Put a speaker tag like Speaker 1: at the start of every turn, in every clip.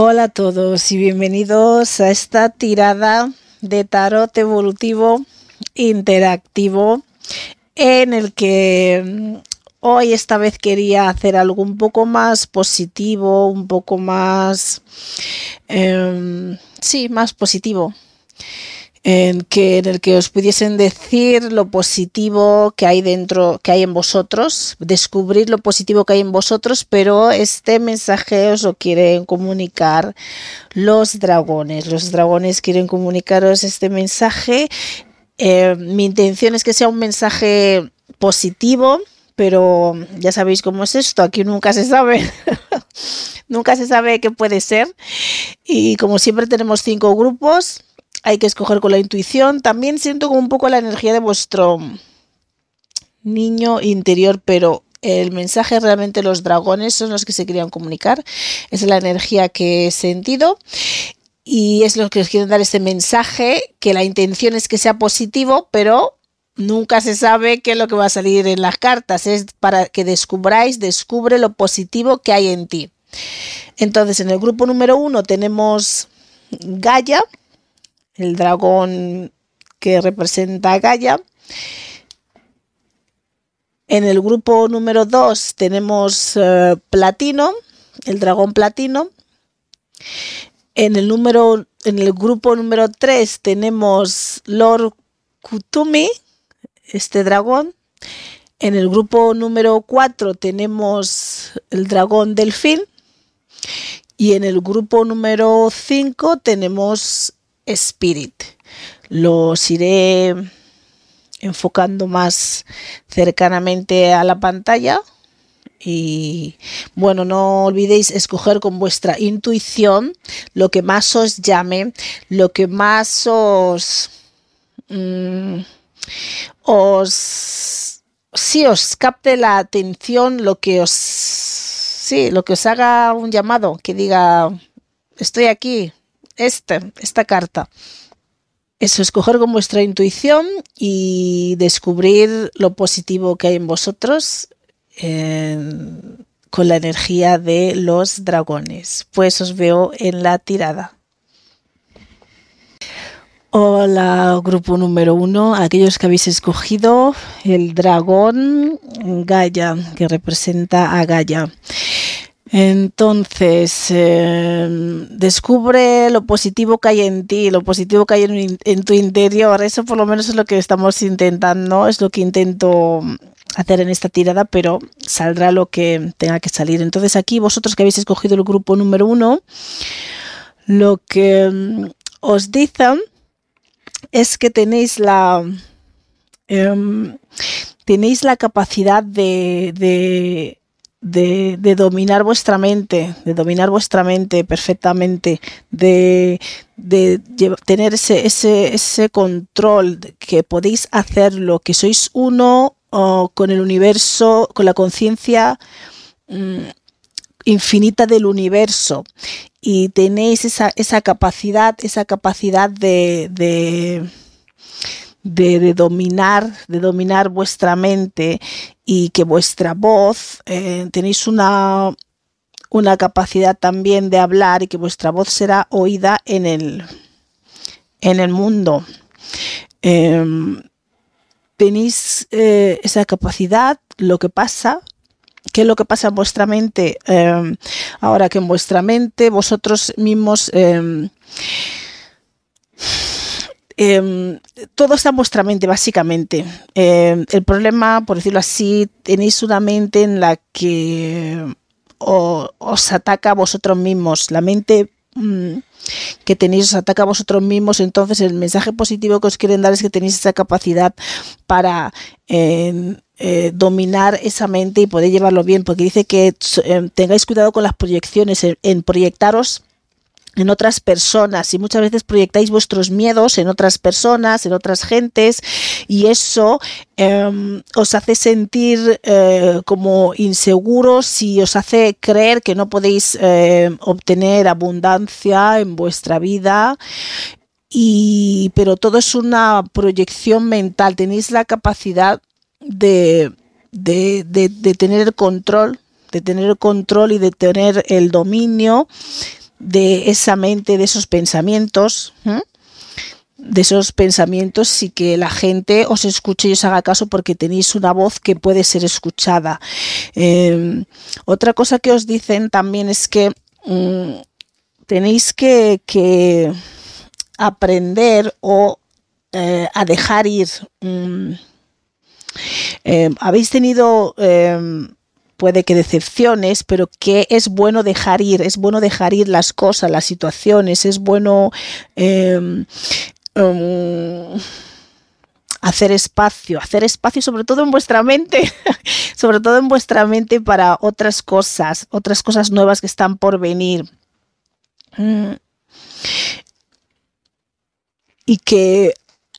Speaker 1: Hola a todos y bienvenidos a esta tirada de tarot evolutivo interactivo en el que mm, hoy esta vez quería hacer algo un poco más positivo, un poco más, eh, sí, más positivo en, que, en el que os pudiesen decir lo positivo que hay dentro, que hay en vosotros, descubrir lo positivo que hay en vosotros, pero este mensaje os lo quieren comunicar los dragones. Los dragones quieren comunicaros este mensaje. Eh, mi intención es que sea un mensaje positivo, pero ya sabéis cómo es esto, aquí nunca se sabe. nunca se sabe qué puede ser. Y como siempre tenemos cinco grupos, hay que escoger con la intuición. También siento como un poco la energía de vuestro niño interior, pero el mensaje realmente los dragones son los que se querían comunicar. Es la energía que he sentido y es lo que os quieren dar este mensaje, que la intención es que sea positivo, pero nunca se sabe qué es lo que va a salir en las cartas. Es para que descubráis, descubre lo positivo que hay en ti. Entonces, en el grupo número uno tenemos Gaia, el dragón que representa a Gaia. En el grupo número 2 tenemos eh, Platino, el dragón Platino. En el, número, en el grupo número 3 tenemos Lord Kutumi, este dragón. En el grupo número 4 tenemos el dragón Delfín. Y en el grupo número 5 tenemos Spirit. Los iré enfocando más cercanamente a la pantalla. Y bueno, no olvidéis escoger con vuestra intuición lo que más os llame, lo que más os... Mm, os... Sí, os capte la atención, lo que os... Sí, lo que os haga un llamado, que diga, estoy aquí, esta, esta carta. Eso, escoger con vuestra intuición y descubrir lo positivo que hay en vosotros con la energía de los dragones. Pues os veo en la tirada. Hola, grupo número uno, aquellos que habéis escogido el dragón Gaia, que representa a Gaia. Entonces, em, descubre lo positivo que hay en ti, lo positivo que hay en, tu interior. Eso por lo menos es lo que estamos intentando, es lo que intento hacer en esta tirada, pero saldrá lo que tenga que salir. Entonces aquí vosotros que habéis escogido el grupo número uno, lo que em, os dicen es que tenéis la... Em, tenéis la capacidad de, dominar vuestra mente, de dominar vuestra mente perfectamente, de, tener ese, control, que podéis hacerlo, que sois uno con el universo, con la conciencia mm, infinita del universo. Y tenéis esa, capacidad, esa capacidad de de, dominar, de dominar vuestra mente y que vuestra voz, eh, tenéis una, una capacidad también de hablar y que vuestra voz será oída en el, en el mundo. Em, tenéis eh, esa capacidad, lo que pasa, ¿qué es lo que pasa en vuestra mente? Em, ahora que en vuestra mente vosotros mismos em, todo está en vuestra mente, básicamente. Em, el problema, por decirlo así, tenéis una mente en la que os ataca a vosotros mismos. La mente mm, que tenéis os ataca a vosotros mismos, entonces el mensaje positivo que os quieren dar es que tenéis esa capacidad para em, eh, dominar esa mente y poder llevarlo bien, porque dice que tengáis cuidado con las proyecciones, en proyectaros en otras personas y muchas veces proyectáis vuestros miedos en otras personas, en otras gentes y eso em, os hace sentir eh, como inseguros y os hace creer que no podéis em, obtener abundancia en vuestra vida. Y pero todo es una proyección mental. Tenéis la capacidad de, de, de tener el control de tener el control y de tener el dominio de esa mente, de esos pensamientos. de esos pensamientos y que la gente os escuche y os haga caso porque tenéis una voz que puede ser escuchada. Em, otra cosa que os dicen también es que mm, tenéis que, aprender o eh, a dejar ir. Mm, em, habéis tenido em, puede que decepciones, pero que es bueno dejar ir, es bueno dejar ir las cosas, las situaciones, es bueno em, em, hacer espacio, hacer espacio sobre todo en vuestra mente, sobre todo en vuestra mente para otras cosas, otras cosas nuevas que están por venir. Mm. Y que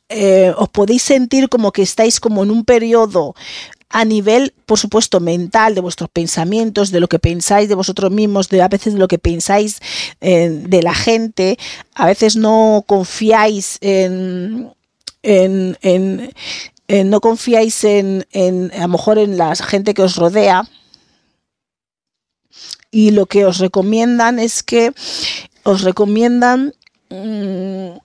Speaker 1: eh, os podéis sentir como que estáis como en un periodo a nivel, por supuesto, mental, de vuestros pensamientos, de lo que pensáis de vosotros mismos, de a veces de lo que pensáis eh, de la gente, a veces no confiáis en, en, no confiáis en, a lo mejor en la gente que os rodea. Y lo que os recomiendan es que os recomiendan mm,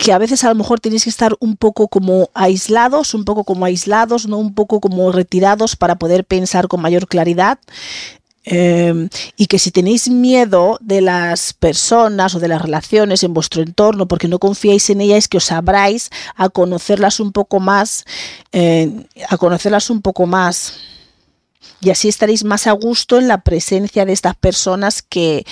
Speaker 1: que a veces a lo mejor tenéis que estar un poco como aislados, un poco como aislados, no un poco como retirados para poder pensar con mayor claridad. Em, y que si tenéis miedo de las personas o de las relaciones en vuestro entorno porque no confiáis en ellas, que os abráis a conocerlas un poco más, eh, a conocerlas un poco más. Y así estaréis más a gusto en la presencia de estas personas que,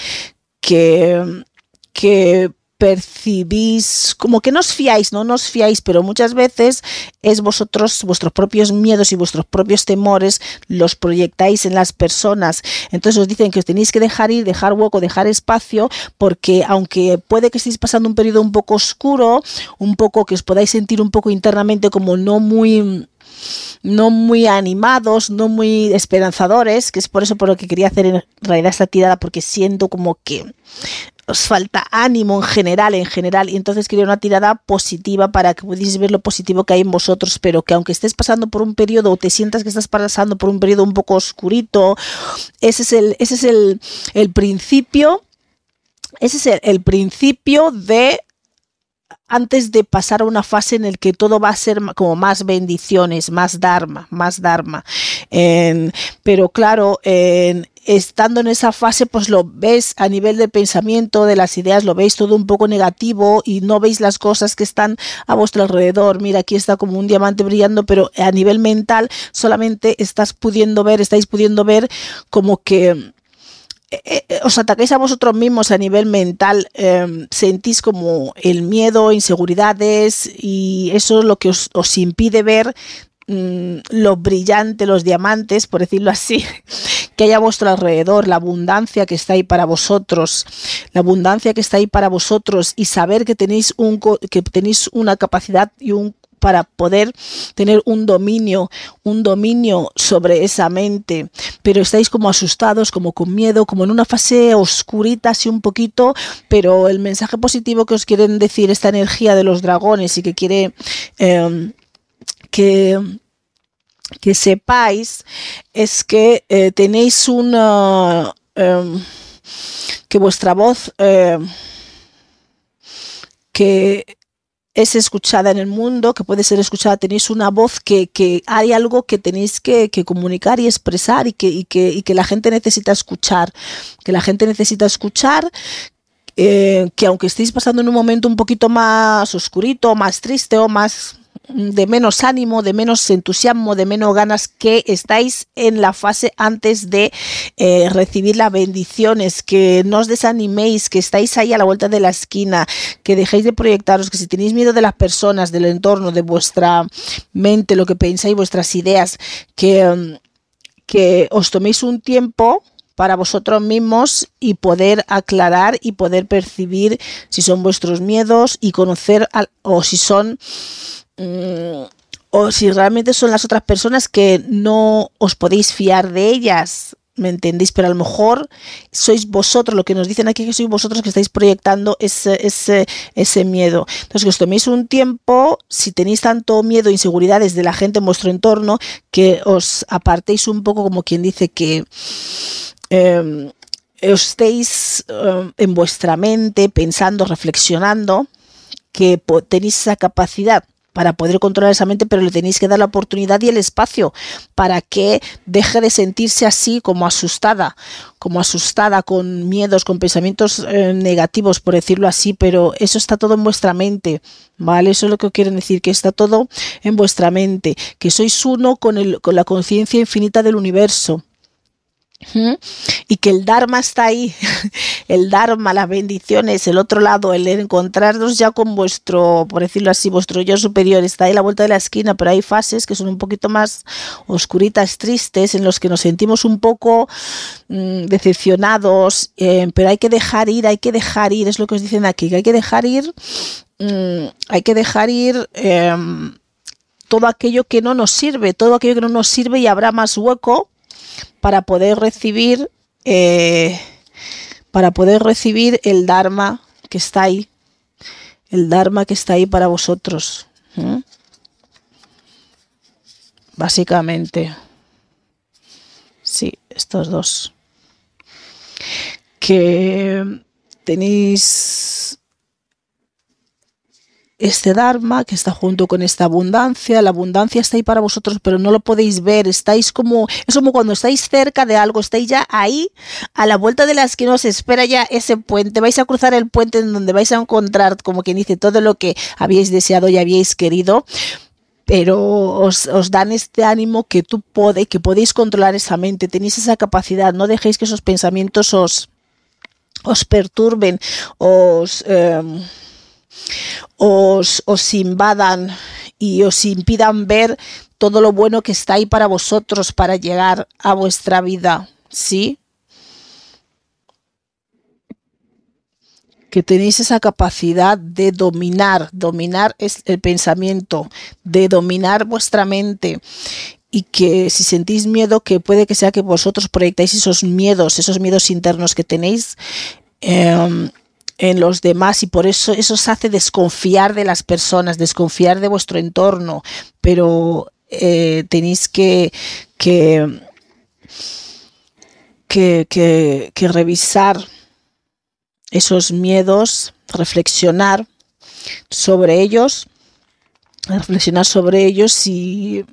Speaker 1: que, que percibís, como que no os fiáis, no nos fiáis, pero muchas veces es vosotros, vuestros propios miedos y vuestros propios temores los proyectáis en las personas. Entonces os dicen que os tenéis que dejar ir, dejar hueco, dejar espacio, porque aunque puede que estéis pasando un periodo un poco oscuro, un poco que os podáis sentir un poco internamente como no muy no muy animados, no muy esperanzadores, que es por eso por lo que quería hacer en realidad esta tirada, porque siento como que os falta ánimo en general, en general, y entonces quería una tirada positiva para que podáis ver lo positivo que hay en vosotros, pero que aunque estés pasando por un periodo o te sientas que estás pasando por un periodo un poco oscurito, ese es el, ese es el, el principio, ese es el, el principio de antes de pasar a una fase en la que todo va a ser como más bendiciones, más dharma, más dharma. pero claro, estando en esa fase, pues lo ves a nivel de pensamiento, de las ideas, lo veis todo un poco negativo y no veis las cosas que están a vuestro alrededor. Mira, aquí está como un diamante brillando, pero a nivel mental solamente estás pudiendo ver, estáis pudiendo ver como que eh, eh, os atacáis a vosotros mismos a nivel mental, em, sentís como el miedo, inseguridades y eso es lo que os, impide ver mm, lo brillante, los diamantes, por decirlo así, que hay a vuestro alrededor, la abundancia que está ahí para vosotros, la abundancia que está ahí para vosotros y saber que tenéis un que tenéis una capacidad y un para poder tener un dominio, un dominio sobre esa mente, pero estáis como asustados, como con miedo, como en una fase oscurita, así un poquito, pero el mensaje positivo que os quieren decir esta energía de los dragones y que quiere em, que que sepáis es que eh, tenéis una em, que vuestra voz em, que es escuchada en el mundo, que puede ser escuchada, tenéis una voz que, hay algo que tenéis que, comunicar y expresar y que, que, la gente necesita escuchar, que la gente necesita escuchar, eh, que aunque estéis pasando en un momento un poquito más oscurito, más triste o más de menos ánimo, de menos entusiasmo, de menos ganas que estáis en la fase antes de eh, recibir las bendiciones, que no os desaniméis, que estáis ahí a la vuelta de la esquina, que dejéis de proyectaros, que si tenéis miedo de las personas, del entorno, de vuestra mente, lo que pensáis, vuestras ideas, que, mm, que os toméis un tiempo para vosotros mismos y poder aclarar y poder percibir si son vuestros miedos y conocer o si son Mm, o si realmente son las otras personas que no os podéis fiar de ellas, ¿me entendéis? Pero a lo mejor sois vosotros, lo que nos dicen aquí que sois vosotros que estáis proyectando ese, ese, ese miedo. Entonces, que os toméis un tiempo, si tenéis tanto miedo e inseguridades de la gente en vuestro entorno, que os apartéis un poco como quien dice que... Em, estéis eh, en vuestra mente pensando, reflexionando, que tenéis esa capacidad para poder controlar esa mente, pero le tenéis que dar la oportunidad y el espacio para que deje de sentirse así como asustada, como asustada, con miedos, con pensamientos eh, negativos, por decirlo así, pero eso está todo en vuestra mente, ¿vale? Eso es lo que quieren decir, que está todo en vuestra mente, que sois uno con, el, con la conciencia infinita del universo y que el Dharma está ahí, el Dharma, las bendiciones, el otro lado, el encontrarnos ya con vuestro, por decirlo así, vuestro yo superior, está ahí a la vuelta de la esquina, pero hay fases que son un poquito más oscuritas, tristes, en los que nos sentimos un poco mm, decepcionados, eh, pero hay que dejar ir, hay que dejar ir, es lo que os dicen aquí, que hay que dejar ir, mm, hay que dejar ir. Em, todo aquello que no nos sirve, todo aquello que no nos sirve y habrá más hueco para poder recibir eh, para poder recibir el Dharma que está ahí, el Dharma que está ahí para vosotros. Básicamente. Sí, estos dos. Que tenéis este Dharma que está junto con esta abundancia. La abundancia está ahí para vosotros, pero no lo podéis ver. Estáis como, es como cuando estáis cerca de algo, estáis ya ahí, a la vuelta de las que os espera ya ese puente. Vais a cruzar el puente en donde vais a encontrar, como quien dice, todo lo que habíais deseado y habíais querido. Pero os, dan este ánimo que tú podéis, que podéis controlar esa mente, tenéis esa capacidad, no dejéis que esos pensamientos os, os perturben, os... Em, os, os invadan y os impidan ver todo lo bueno que está ahí para vosotros para llegar a vuestra vida, ¿sí? que tenéis esa capacidad de dominar, dominar el pensamiento, de dominar vuestra mente y que si sentís miedo, que puede que sea que vosotros proyectáis esos miedos, esos miedos internos que tenéis, em, en los demás y por eso eso os hace desconfiar de las personas, desconfiar de vuestro entorno, pero eh, tenéis que, que, que, que revisar esos miedos, reflexionar sobre ellos, reflexionar sobre ellos y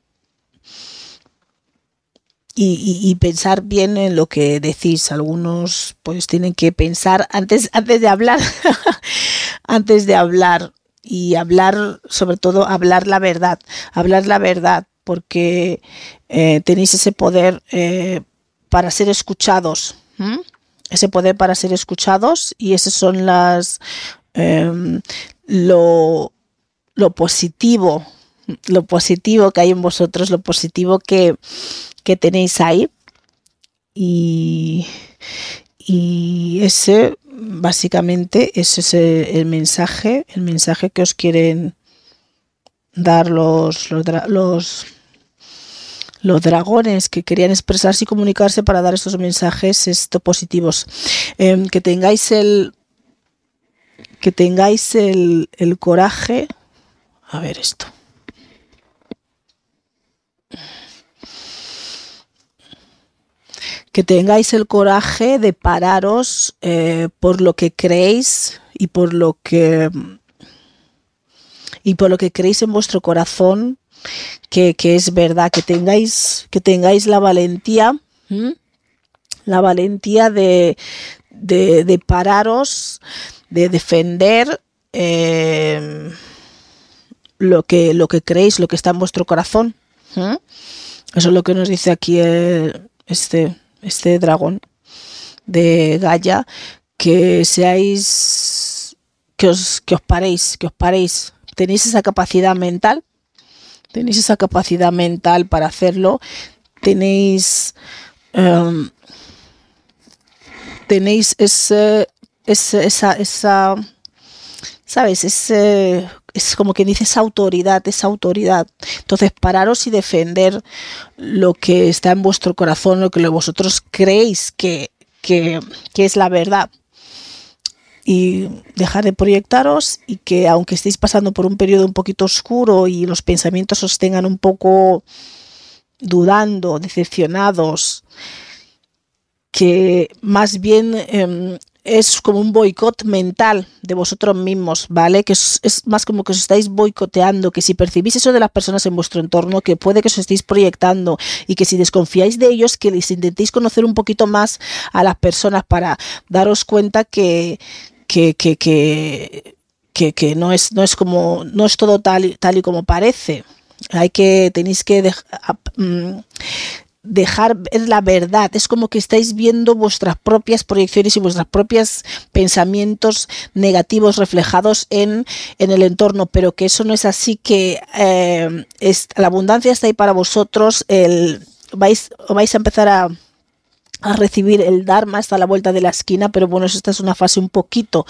Speaker 1: y, pensar bien en lo que decís. Algunos pues tienen que pensar antes, antes de hablar, antes de hablar y hablar, sobre todo hablar la verdad, hablar la verdad, porque eh, tenéis ese poder eh, para ser escuchados, ese poder para ser escuchados y esas son las em, lo, lo positivo, lo positivo que hay en vosotros, lo positivo que, que tenéis ahí. Y, y ese, básicamente, ese es el, mensaje, el mensaje que os quieren dar los, los, los, dragones que querían expresarse y comunicarse para dar estos mensajes esto, positivos. Em, que tengáis el que tengáis el, el coraje. A ver esto. Que tengáis el coraje de pararos eh, por lo que creéis y por lo que y por lo que creéis en vuestro corazón que, es verdad que tengáis que tengáis la valentía la valentía de, de, pararos de defender eh, lo que lo que creéis lo que está en vuestro corazón eso es lo que nos dice aquí este este dragón de Gaia, que seáis, que os, que os paréis, que os paréis. Tenéis esa capacidad mental, tenéis esa capacidad mental para hacerlo, tenéis, em, tenéis ese, esa, esa, ¿sabes? Ese, es como que dice esa autoridad, esa autoridad. Entonces, pararos y defender lo que está en vuestro corazón, lo que vosotros creéis que, que, es la verdad. Y dejar de proyectaros y que aunque estéis pasando por un periodo un poquito oscuro y los pensamientos os tengan un poco dudando, decepcionados, que más bien em, es como un boicot mental de vosotros mismos, ¿vale? Que es, más como que os estáis boicoteando, que si percibís eso de las personas en vuestro entorno, que puede que os estéis proyectando y que si desconfiáis de ellos, que les intentéis conocer un poquito más a las personas para daros cuenta que, que, que, que, que, no es, no es como, no es todo tal, tal y como parece. Hay que, tenéis que dejar, mm, dejar ver la verdad. Es como que estáis viendo vuestras propias proyecciones y vuestros propios pensamientos negativos reflejados en, en, el entorno, pero que eso no es así, que eh, es, la abundancia está ahí para vosotros, el, vais, vais a empezar a a recibir el Dharma hasta la vuelta de la esquina, pero bueno, esta es una fase un poquito,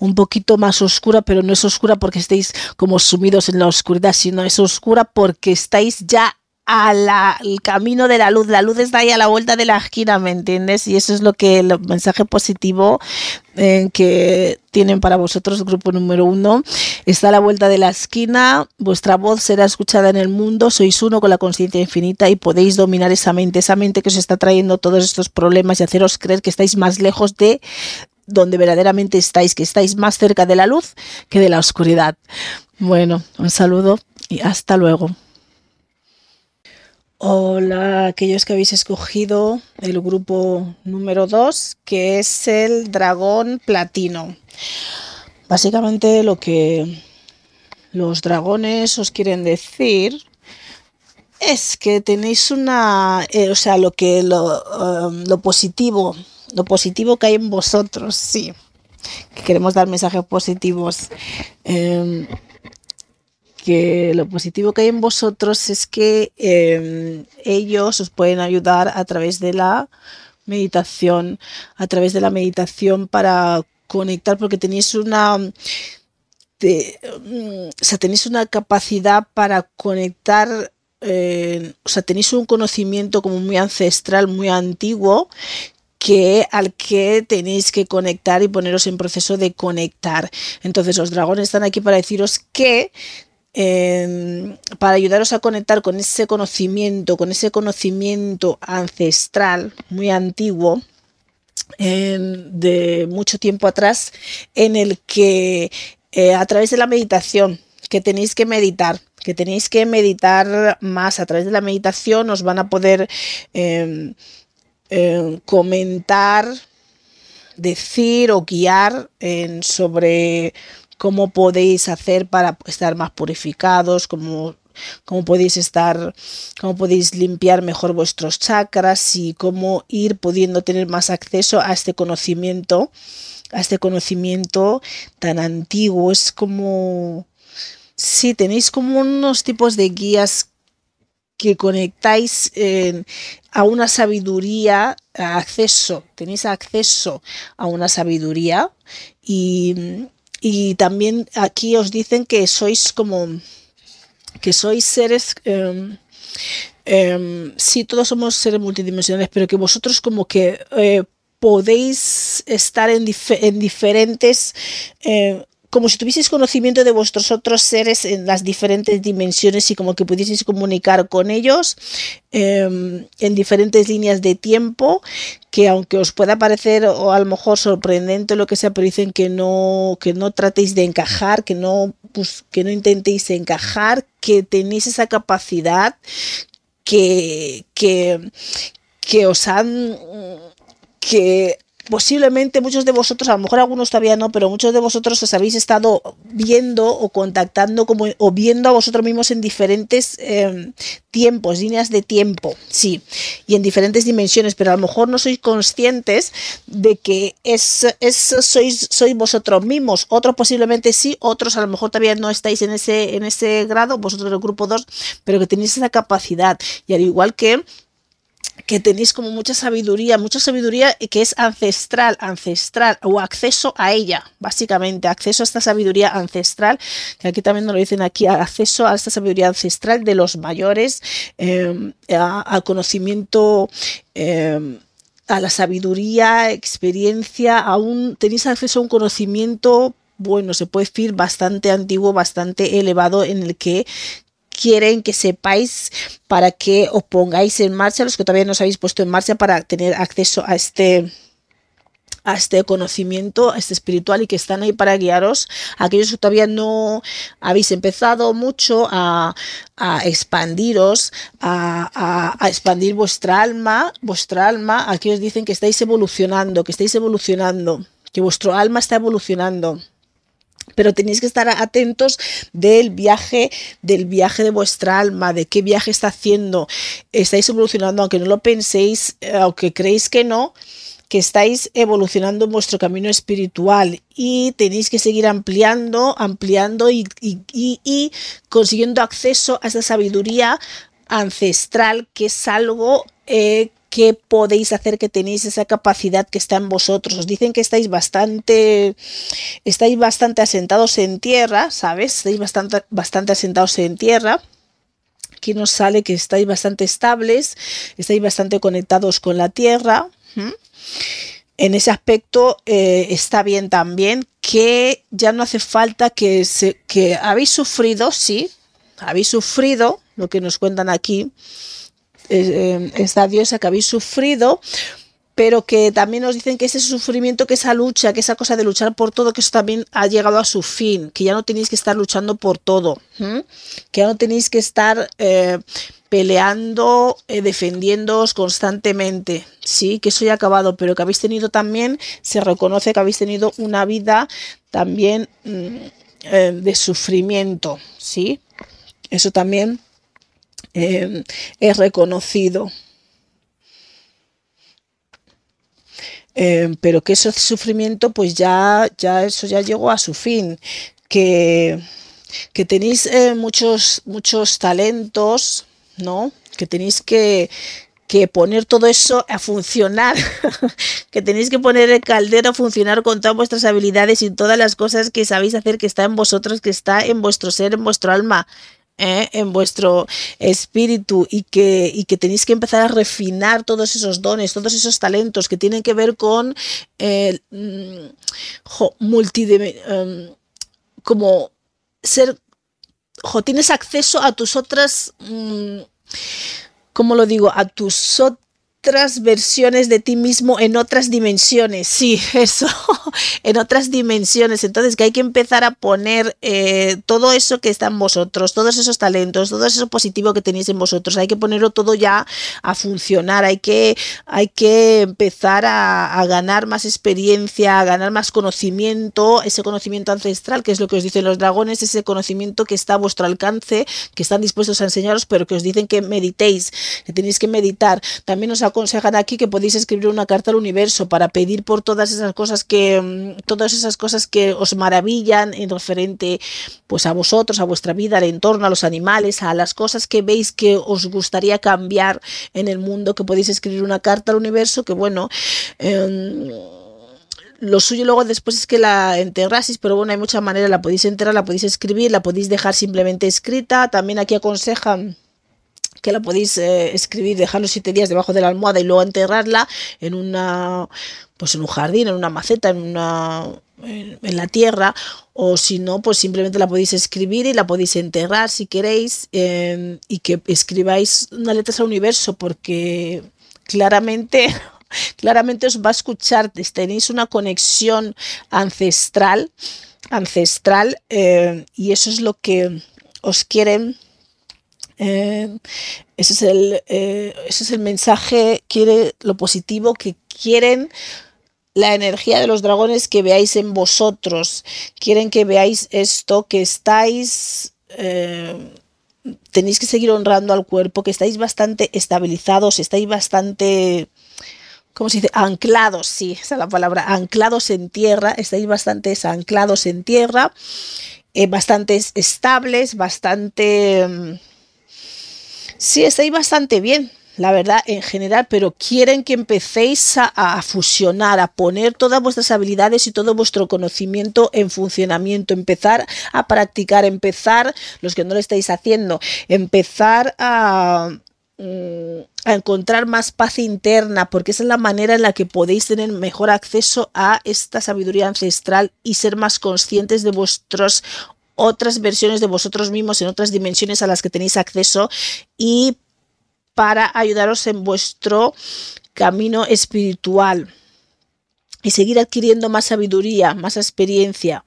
Speaker 1: un poquito más oscura, pero no es oscura porque estéis como sumidos en la oscuridad, sino es oscura porque estáis ya al camino de la luz. La luz está ahí a la vuelta de la esquina, ¿me entiendes? Y eso es lo que el mensaje positivo eh, que tienen para vosotros, grupo número uno. Está a la vuelta de la esquina, vuestra voz será escuchada en el mundo, sois uno con la conciencia infinita y podéis dominar esa mente, esa mente que os está trayendo todos estos problemas y haceros creer que estáis más lejos de donde verdaderamente estáis, que estáis más cerca de la luz que de la oscuridad. Bueno, un saludo y hasta luego. Hola, aquellos que habéis escogido el grupo número 2, que es el dragón platino. Básicamente lo que los dragones os quieren decir es que tenéis una, eh, o sea, lo que lo, um, lo, positivo, lo positivo que hay en vosotros, sí, que queremos dar mensajes positivos. Eh, que lo positivo que hay en vosotros es que em, ellos os pueden ayudar a través de la meditación, a través de la meditación para conectar, porque tenéis una, mm, o sea, tenéis una capacidad para conectar, eh, o sea, tenéis un conocimiento como muy ancestral, muy antiguo, que al que tenéis que conectar y poneros en proceso de conectar. Entonces los dragones están aquí para deciros que Em, para ayudaros a conectar con ese conocimiento, con ese conocimiento ancestral muy antiguo. de mucho tiempo atrás en el que eh, a través de la meditación que tenéis que meditar que tenéis que meditar más a través de la meditación os van a poder em, em, comentar decir o guiar sobre cómo podéis hacer para estar más purificados, cómo, cómo podéis estar, cómo podéis limpiar mejor vuestros chakras y cómo ir pudiendo tener más acceso a este conocimiento, a este conocimiento tan antiguo. Es como, sí, tenéis como unos tipos de guías que conectáis a una sabiduría, acceso, tenéis acceso a una sabiduría y, y también aquí os dicen que sois como que sois seres eh, eh, sí todos somos seres multidimensionales pero que vosotros como que eh, podéis estar en diferentes eh, como si tuvieseis conocimiento de vuestros otros seres en las diferentes dimensiones y como que pudieseis comunicar con ellos em, en diferentes líneas de tiempo, que aunque os pueda parecer o a lo mejor sorprendente lo que sea, pero dicen que no, que no tratéis de encajar, que no, pues, que no intentéis encajar, que tenéis esa capacidad que, que, que os han que posiblemente muchos de vosotros, a lo mejor algunos todavía no, pero muchos de vosotros os habéis estado viendo o contactando como, o viendo a vosotros mismos en diferentes em, tiempos, líneas de tiempo, sí, y en diferentes dimensiones, pero a lo mejor no sois conscientes de que es, es sois, sois vosotros mismos. Otros posiblemente sí, otros a lo mejor todavía no estáis en ese, en ese grado, vosotros del grupo 2, pero que tenéis esa capacidad. Y al igual que que tenéis como mucha sabiduría, mucha sabiduría que es ancestral, ancestral, o acceso a ella, básicamente, acceso a esta sabiduría ancestral, que aquí también nos lo dicen aquí, acceso a esta sabiduría ancestral de los mayores, em, al conocimiento. Em, a la sabiduría, experiencia, aún tenéis acceso a un conocimiento bueno, se puede decir bastante antiguo, bastante elevado, en el que quieren que sepáis para que os pongáis en marcha, los que todavía no os habéis puesto en marcha para tener acceso a este a este conocimiento, a este espiritual y que están ahí para guiaros. Aquellos que todavía no habéis empezado mucho a, expandiros, a, expandir vuestra alma, vuestra alma, aquí os dicen que estáis evolucionando, que estáis evolucionando, que vuestro alma está evolucionando pero tenéis que estar atentos del viaje, del viaje de vuestra alma, de qué viaje está haciendo. Estáis evolucionando, aunque no lo penséis, eh, aunque creéis que no, que estáis evolucionando en vuestro camino espiritual y tenéis que seguir ampliando, ampliando y, consiguiendo acceso a esa sabiduría ancestral que es algo eh, que podéis hacer que tenéis esa capacidad que está en vosotros. Os dicen que estáis bastante, estáis bastante asentados en tierra, ¿sabes? Estáis bastante, bastante asentados en tierra. Aquí nos sale que estáis bastante estables, estáis bastante conectados con la tierra. En ese aspecto eh, está bien también que ya no hace falta que, se, que habéis sufrido, sí, habéis sufrido, lo que nos cuentan aquí, esta diosa que habéis sufrido, pero que también nos dicen que ese sufrimiento, que esa lucha, que esa cosa de luchar por todo, que eso también ha llegado a su fin, que ya no tenéis que estar luchando por todo, que ya no tenéis que estar eh, peleando, eh, defendiéndoos constantemente, sí, que eso ya ha acabado, pero que habéis tenido también, se reconoce que habéis tenido una vida también mm, eh, de sufrimiento, sí, eso también es reconocido. Eh, pero que ese sufrimiento pues ya, ya eso ya llegó a su fin, que, que tenéis eh, muchos, muchos talentos, ¿no? Que tenéis que, que poner todo eso a funcionar, que tenéis que poner el caldero a funcionar con todas vuestras habilidades y todas las cosas que sabéis hacer que está en vosotros, que está en vuestro ser, en vuestro alma. ¿Eh? en vuestro espíritu y que, y que tenéis que empezar a refinar todos esos dones, todos esos talentos que tienen que ver con eh, mm, em, como ser, tienes acceso a tus otras, mm, ¿cómo lo digo? A tus otras versiones de ti mismo en otras dimensiones. Sí, eso, en otras dimensiones. Entonces que hay que empezar a poner eh, todo eso que está en vosotros, todos esos talentos, todo eso positivo que tenéis en vosotros. Hay que ponerlo todo ya a funcionar. Hay que, hay que empezar a, ganar más experiencia, a ganar más conocimiento, ese conocimiento ancestral, que es lo que os dicen los dragones, ese conocimiento que está a vuestro alcance, que están dispuestos a enseñaros, pero que os dicen que meditéis, que tenéis que meditar. También os aconsejan aquí que podéis escribir una carta al universo para pedir por todas esas cosas que mm, todas esas cosas que os maravillan en referente pues a vosotros, a vuestra vida, al entorno, a los animales, a las cosas que veis que os gustaría cambiar en el mundo, que podéis escribir una carta al universo que bueno, em, lo suyo luego después es que la enterrasis, pero bueno, hay muchas maneras, la podéis enterrar, la podéis escribir, la podéis dejar simplemente escrita. También aquí aconsejan que la podéis eh, escribir, dejarlo siete días debajo de la almohada y luego enterrarla en una, pues en un jardín, en una maceta, en una, en, la tierra, o si no, pues simplemente la podéis escribir y la podéis enterrar si queréis em, y que escribáis una letra al universo, porque claramente claramente os va a escuchar, tenéis una conexión ancestral, ancestral, eh, y eso es lo que os quieren eh, ese, es el, eh, es el mensaje, quiere lo positivo que quieren la energía de los dragones que veáis en vosotros. Quieren que veáis esto, que estáis... Eh, tenéis que seguir honrando al cuerpo, que estáis bastante estabilizados, estáis bastante... ¿Cómo se dice? Anclados, sí, esa es la palabra, anclados en tierra, estáis bastante anclados en tierra, bastante estables, bastante mm, Sí, estáis bastante bien, la verdad, en general, pero quieren que empecéis a, fusionar, a poner todas vuestras habilidades y todo vuestro conocimiento en funcionamiento, empezar a practicar, empezar, los que no lo estáis haciendo, empezar a mm, a encontrar más paz interna, porque esa es la manera en la que podéis tener mejor acceso a esta sabiduría ancestral y ser más conscientes de vuestros otras versiones de vosotros mismos en otras dimensiones a las que tenéis acceso y para ayudaros en vuestro camino espiritual y seguir adquiriendo más sabiduría, más experiencia,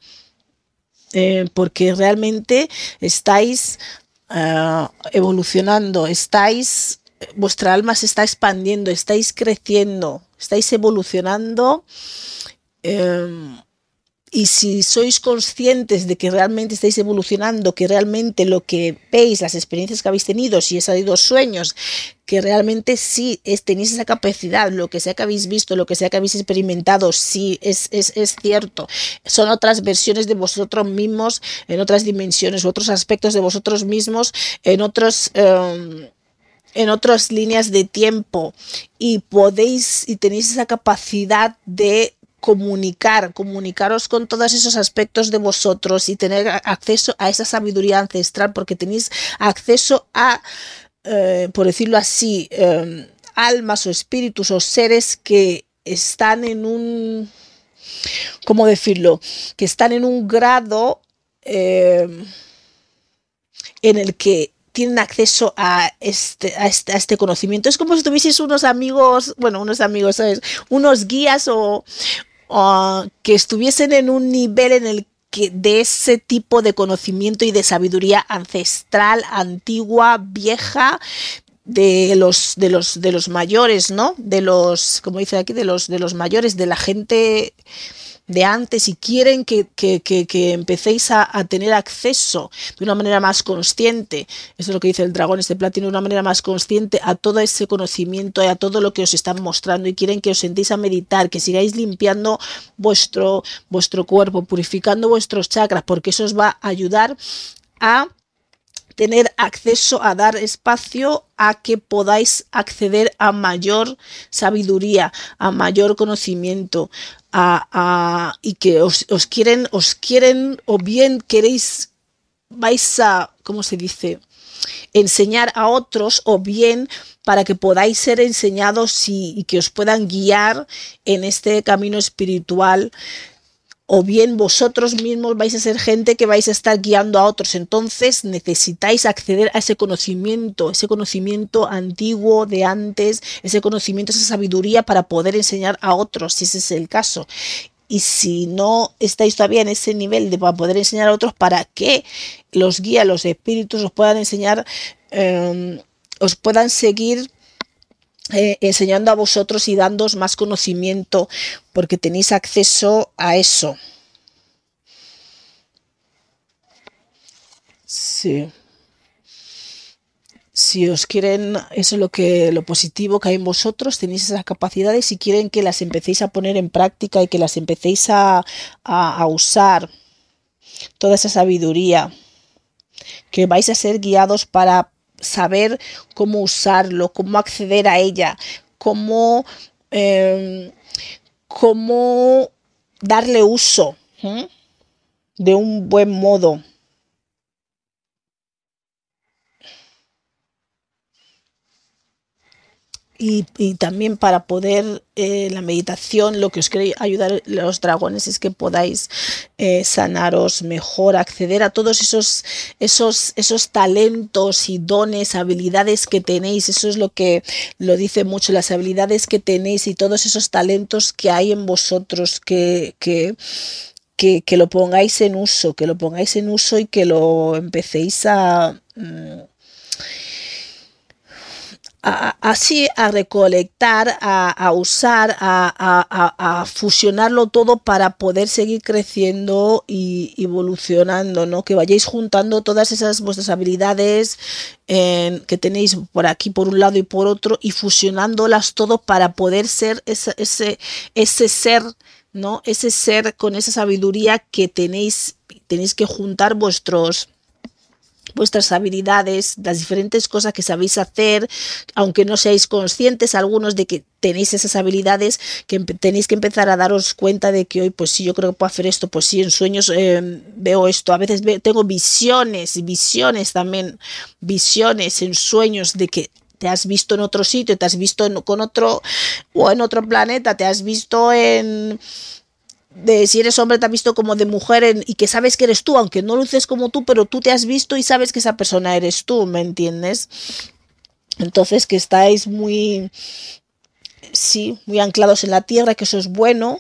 Speaker 1: eh, porque realmente estáis ah, evolucionando, estáis, vuestra alma se está expandiendo, estáis creciendo, estáis evolucionando. Em, y si sois conscientes de que realmente estáis evolucionando, que realmente lo que veis, las experiencias que habéis tenido, si es dos sueños, que realmente sí tenéis esa capacidad, lo que sea que habéis visto, lo que sea que habéis experimentado, sí es, es, es cierto. Son otras versiones de vosotros mismos, en otras dimensiones, otros aspectos de vosotros mismos, en otros... Em, en otras líneas de tiempo y podéis y tenéis esa capacidad de comunicar, comunicaros con todos esos aspectos de vosotros y tener acceso a esa sabiduría ancestral, porque tenéis acceso a, eh, por decirlo así, em, almas o espíritus o seres que están en un, ¿cómo decirlo? Que están en un grado em, en el que tienen acceso a este, a este, a este, conocimiento. Es como si tuvieseis unos amigos, bueno, unos amigos, ¿sabes? Unos guías o, que estuviesen en un nivel en el que de ese tipo de conocimiento y de sabiduría ancestral, antigua, vieja, de los de los de los mayores, ¿no? De los, como dice aquí, de los de los mayores, de la gente de antes y quieren que, empecéis a, tener acceso de una manera más consciente, eso es lo que dice el dragón, este platino, de una manera más consciente a todo ese conocimiento y a todo lo que os están mostrando y quieren que os sentéis a meditar, que sigáis limpiando vuestro, vuestro cuerpo, purificando vuestros chakras, porque eso os va a ayudar a tener acceso a dar espacio a que podáis acceder a mayor sabiduría, a mayor conocimiento, a, y que os, quieren, os quieren o bien queréis, vais a, ¿cómo se dice? enseñar a otros o bien para que podáis ser enseñados y que os puedan guiar en este camino espiritual o bien vosotros mismos vais a ser gente que vais a estar guiando a otros. Entonces necesitáis acceder a ese conocimiento, ese conocimiento antiguo de antes, ese conocimiento, esa sabiduría para poder enseñar a otros, si ese es el caso. Y si no estáis todavía en ese nivel de poder enseñar a otros, para que los guías, los espíritus os puedan enseñar, em, os puedan seguir eh, enseñando a vosotros y dándoos más conocimiento porque tenéis acceso a eso. Sí. Si os quieren, eso es lo que lo positivo que hay en vosotros, tenéis esas capacidades y quieren que las empecéis a poner en práctica y que las empecéis a, a usar toda esa sabiduría, que vais a ser guiados para saber cómo usarlo, cómo acceder a ella, cómo, em, cómo darle uso de un buen modo. Y, también para poder eh, la meditación, lo que os quiere ayudar los dragones es que podáis eh, sanaros mejor, acceder a todos esos, esos, esos talentos y dones, habilidades que tenéis. Eso es lo que lo dice mucho, las habilidades que tenéis y todos esos talentos que hay en vosotros, que, que, que, lo pongáis en uso, que lo pongáis en uso y que lo empecéis a... Mm, así a recolectar, a, usar, a, fusionarlo todo para poder seguir creciendo y evolucionando, ¿no? Que vayáis juntando todas esas vuestras habilidades que tenéis por aquí, por un lado y por otro, y fusionándolas todo para poder ser ese, ese, ese ser, ¿no? Ese ser con esa sabiduría que tenéis, tenéis que juntar vuestros vuestras habilidades, las diferentes cosas que sabéis hacer, aunque no seáis conscientes algunos de que tenéis esas habilidades, que tenéis que empezar a daros cuenta de que hoy, pues sí, yo creo que puedo hacer esto, pues sí, en sueños em, veo esto, a veces tengo visiones, visiones también, visiones en sueños de que te has visto en otro sitio, te has visto con otro o en otro planeta, te has visto en de si eres hombre te has visto como de mujer y que sabes que eres tú, aunque no luces como tú, pero tú te has visto y sabes que esa persona eres tú, ¿me entiendes? Entonces que estáis muy, sí, muy anclados en la tierra, que eso es bueno,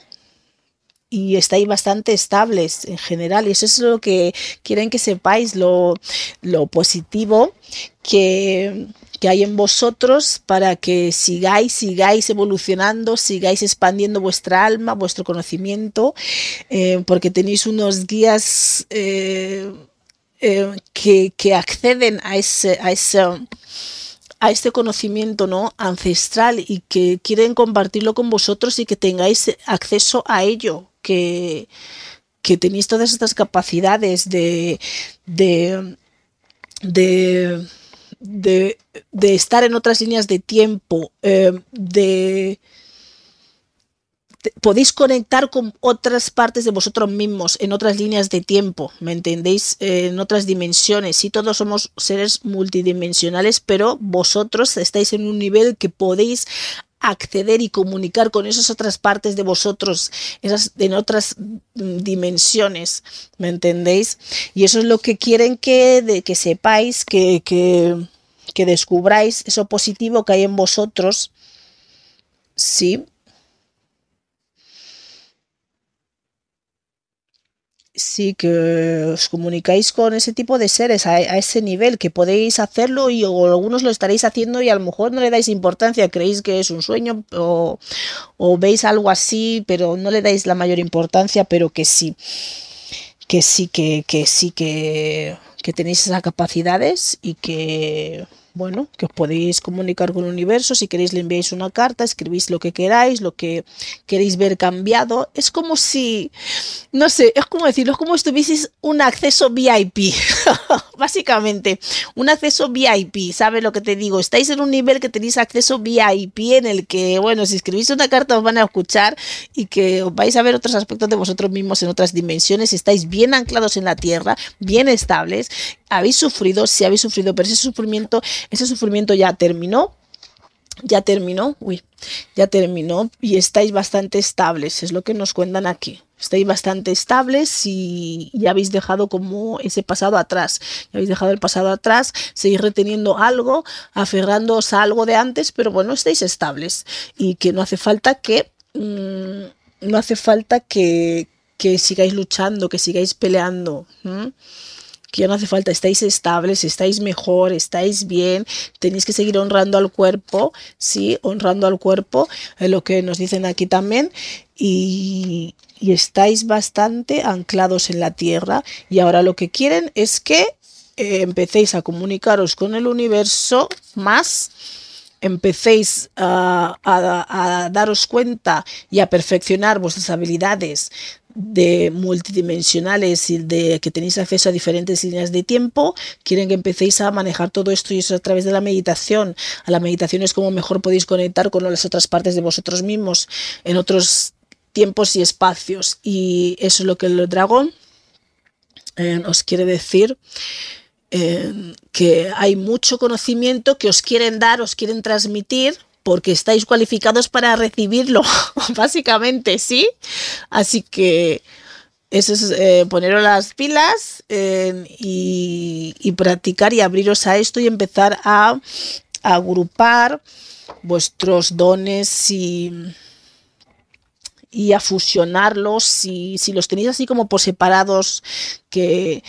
Speaker 1: y estáis bastante estables en general. Y eso es lo que quieren que sepáis, lo, lo positivo que, que hay en vosotros para que sigáis, sigáis evolucionando, sigáis expandiendo vuestra alma, vuestro conocimiento, eh, porque tenéis unos guías eh, eh, que, acceden a ese, a ese a este conocimiento ¿no? ancestral y que quieren compartirlo con vosotros y que tengáis acceso a ello, que, que tenéis todas estas capacidades de, de, de de, estar en otras líneas de tiempo, eh, de, podéis conectar con otras partes de vosotros mismos en otras líneas de tiempo, ¿me entendéis? Eh, en otras dimensiones. Sí, todos somos seres multidimensionales, pero vosotros estáis en un nivel que podéis acceder y comunicar con esas otras partes de vosotros, esas en otras dimensiones, ¿me entendéis? Y eso es lo que quieren que, de, que sepáis, que, que, que descubráis eso positivo que hay en vosotros, sí, sí que os comunicáis con ese tipo de seres a, ese nivel, que podéis hacerlo y algunos lo estaréis haciendo y a lo mejor no le dais importancia, creéis que es un sueño o, veis algo así, pero no le dais la mayor importancia, pero que sí, que sí, que, que sí, que, que tenéis esas capacidades y que bueno, que os podéis comunicar con el universo, si queréis le enviáis una carta, escribís lo que queráis, lo que queréis ver cambiado, es como si, no sé, es como decirlo, es como si tuvieseis un acceso VIP, básicamente, un acceso VIP, ¿sabes lo que te digo? Estáis en un nivel que tenéis acceso VIP en el que, bueno, si escribís una carta os van a escuchar y que os vais a ver otros aspectos de vosotros mismos en otras dimensiones, estáis bien anclados en la tierra, bien estables, habéis sufrido, si habéis sufrido, pero ese sufrimiento, ese sufrimiento ya terminó, ya terminó, uy, ya terminó y estáis bastante estables, es lo que nos cuentan aquí. Estáis bastante estables y ya habéis dejado como ese pasado atrás. Ya habéis dejado el pasado atrás, seguís reteniendo algo, aferrándoos a algo de antes, pero bueno, estáis estables y que no hace falta que mmm, no hace falta que, que sigáis luchando, que sigáis peleando que ya no hace falta, estáis estables, estáis mejor, estáis bien, tenéis que seguir honrando al cuerpo, sí, honrando al cuerpo, es lo que nos dicen aquí también, y, y estáis bastante anclados en la tierra, y ahora lo que quieren es que eh, empecéis a comunicaros con el universo más empecéis a, a, daros cuenta y a perfeccionar vuestras habilidades de multidimensionales y de que tenéis acceso a diferentes líneas de tiempo, quieren que empecéis a manejar todo esto y eso a través de la meditación. A la meditación es como mejor podéis conectar con las otras partes de vosotros mismos en otros tiempos y espacios. Y eso es lo que el dragón eh, os quiere decir. Eh, que hay mucho conocimiento que os quieren dar, os quieren transmitir, porque estáis cualificados para recibirlo, básicamente, ¿sí? Así que eso es eh, poneros las pilas eh, y, practicar y abriros a esto y empezar a, agrupar vuestros dones y, y a fusionarlos. Si, si los tenéis así como por separados, que,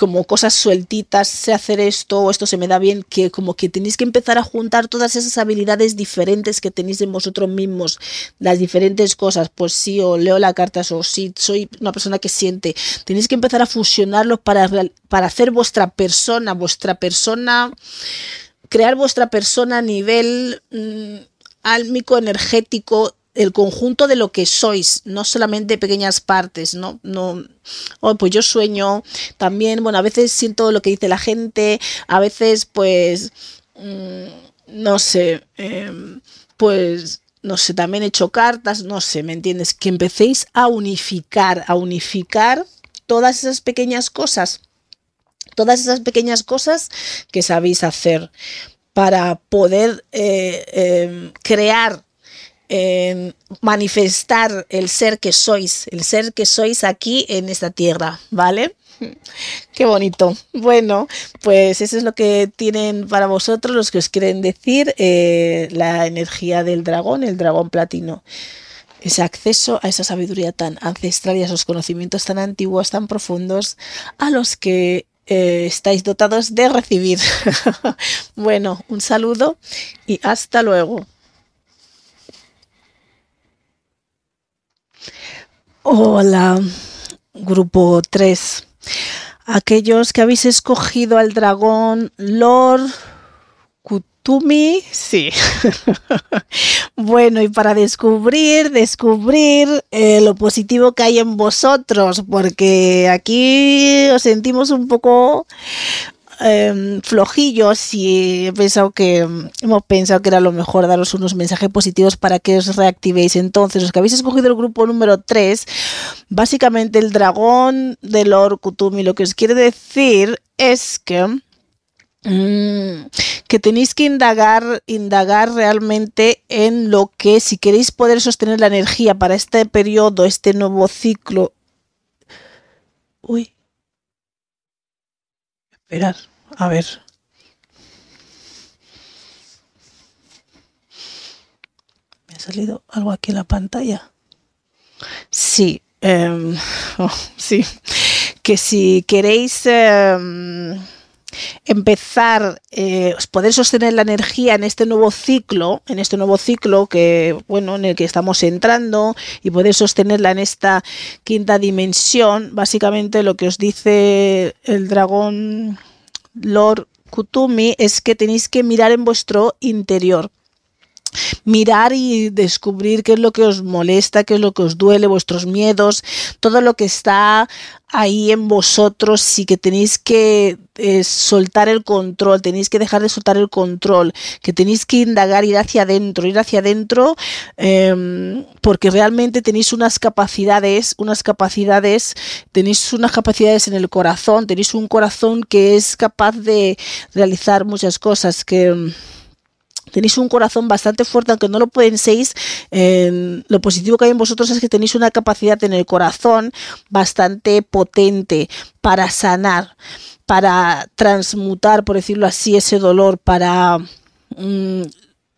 Speaker 1: como cosas sueltitas, sé hacer esto o esto se me da bien, que como que tenéis que empezar a juntar todas esas habilidades diferentes que tenéis en vosotros mismos, las diferentes cosas, pues sí, o leo la carta, o sí, soy una persona que siente, tenéis que empezar a fusionarlos para, para hacer vuestra persona, vuestra persona, crear vuestra persona a nivel mm, álmico, energético, el conjunto de lo que sois, no solamente pequeñas partes, ¿no? No, oh, pues yo sueño también, bueno, a veces siento lo que dice la gente, a veces pues, mm, no sé, em, pues, no sé, también he hecho cartas, no sé, ¿me entiendes? Que empecéis a unificar, a unificar todas esas pequeñas cosas, todas esas pequeñas cosas que sabéis hacer para poder eh, em, crear manifestar el ser que sois, el ser que sois aquí en esta tierra, ¿vale? Qué bonito. Bueno, pues eso es lo que tienen para vosotros los que os quieren decir eh, la energía del dragón, el dragón platino. Ese acceso a esa sabiduría tan ancestral y a esos conocimientos tan antiguos, tan profundos, a los que eh, estáis dotados de recibir. bueno, un saludo y hasta luego. Hola, grupo 3 aquellos que habéis escogido al dragón Lord Kutumi, sí. bueno, y para descubrir, descubrir eh, lo positivo que hay en vosotros, porque aquí os sentimos un poco Em, flojillos y he pensado que hemos pensado que era lo mejor daros unos mensajes positivos para que os reactivéis. Entonces, los que habéis escogido el grupo número 3, básicamente el dragón de Lord Kutumi, lo que os quiere decir es que mm, que tenéis que indagar, indagar realmente en lo que si queréis poder sostener la energía para este periodo, este nuevo ciclo. Uy. Esperar. A ver. Me ha salido algo aquí en la pantalla. Sí, em, oh, sí. Que si queréis em, empezar, eh, poder sostener la energía en este nuevo ciclo, en este nuevo ciclo que, bueno, en el que estamos entrando y poder sostenerla en esta quinta dimensión, básicamente lo que os dice el dragón Lord Kutumi es que tenéis que mirar en vuestro interior. Mirar y descubrir qué es lo que os molesta, qué es lo que os duele, vuestros miedos, todo lo que está ahí en vosotros y que tenéis que eh, soltar el control, tenéis que dejar de soltar el control, que tenéis que indagar, ir hacia adentro, ir hacia adentro, em, porque realmente tenéis unas capacidades, unas capacidades, tenéis unas capacidades en el corazón, tenéis un corazón que es capaz de realizar muchas cosas, que Tenéis un corazón bastante fuerte, aunque no lo penséis. lo positivo que hay en vosotros es que tenéis una capacidad en el corazón bastante potente para sanar, para transmutar, por decirlo así, ese dolor, para mm,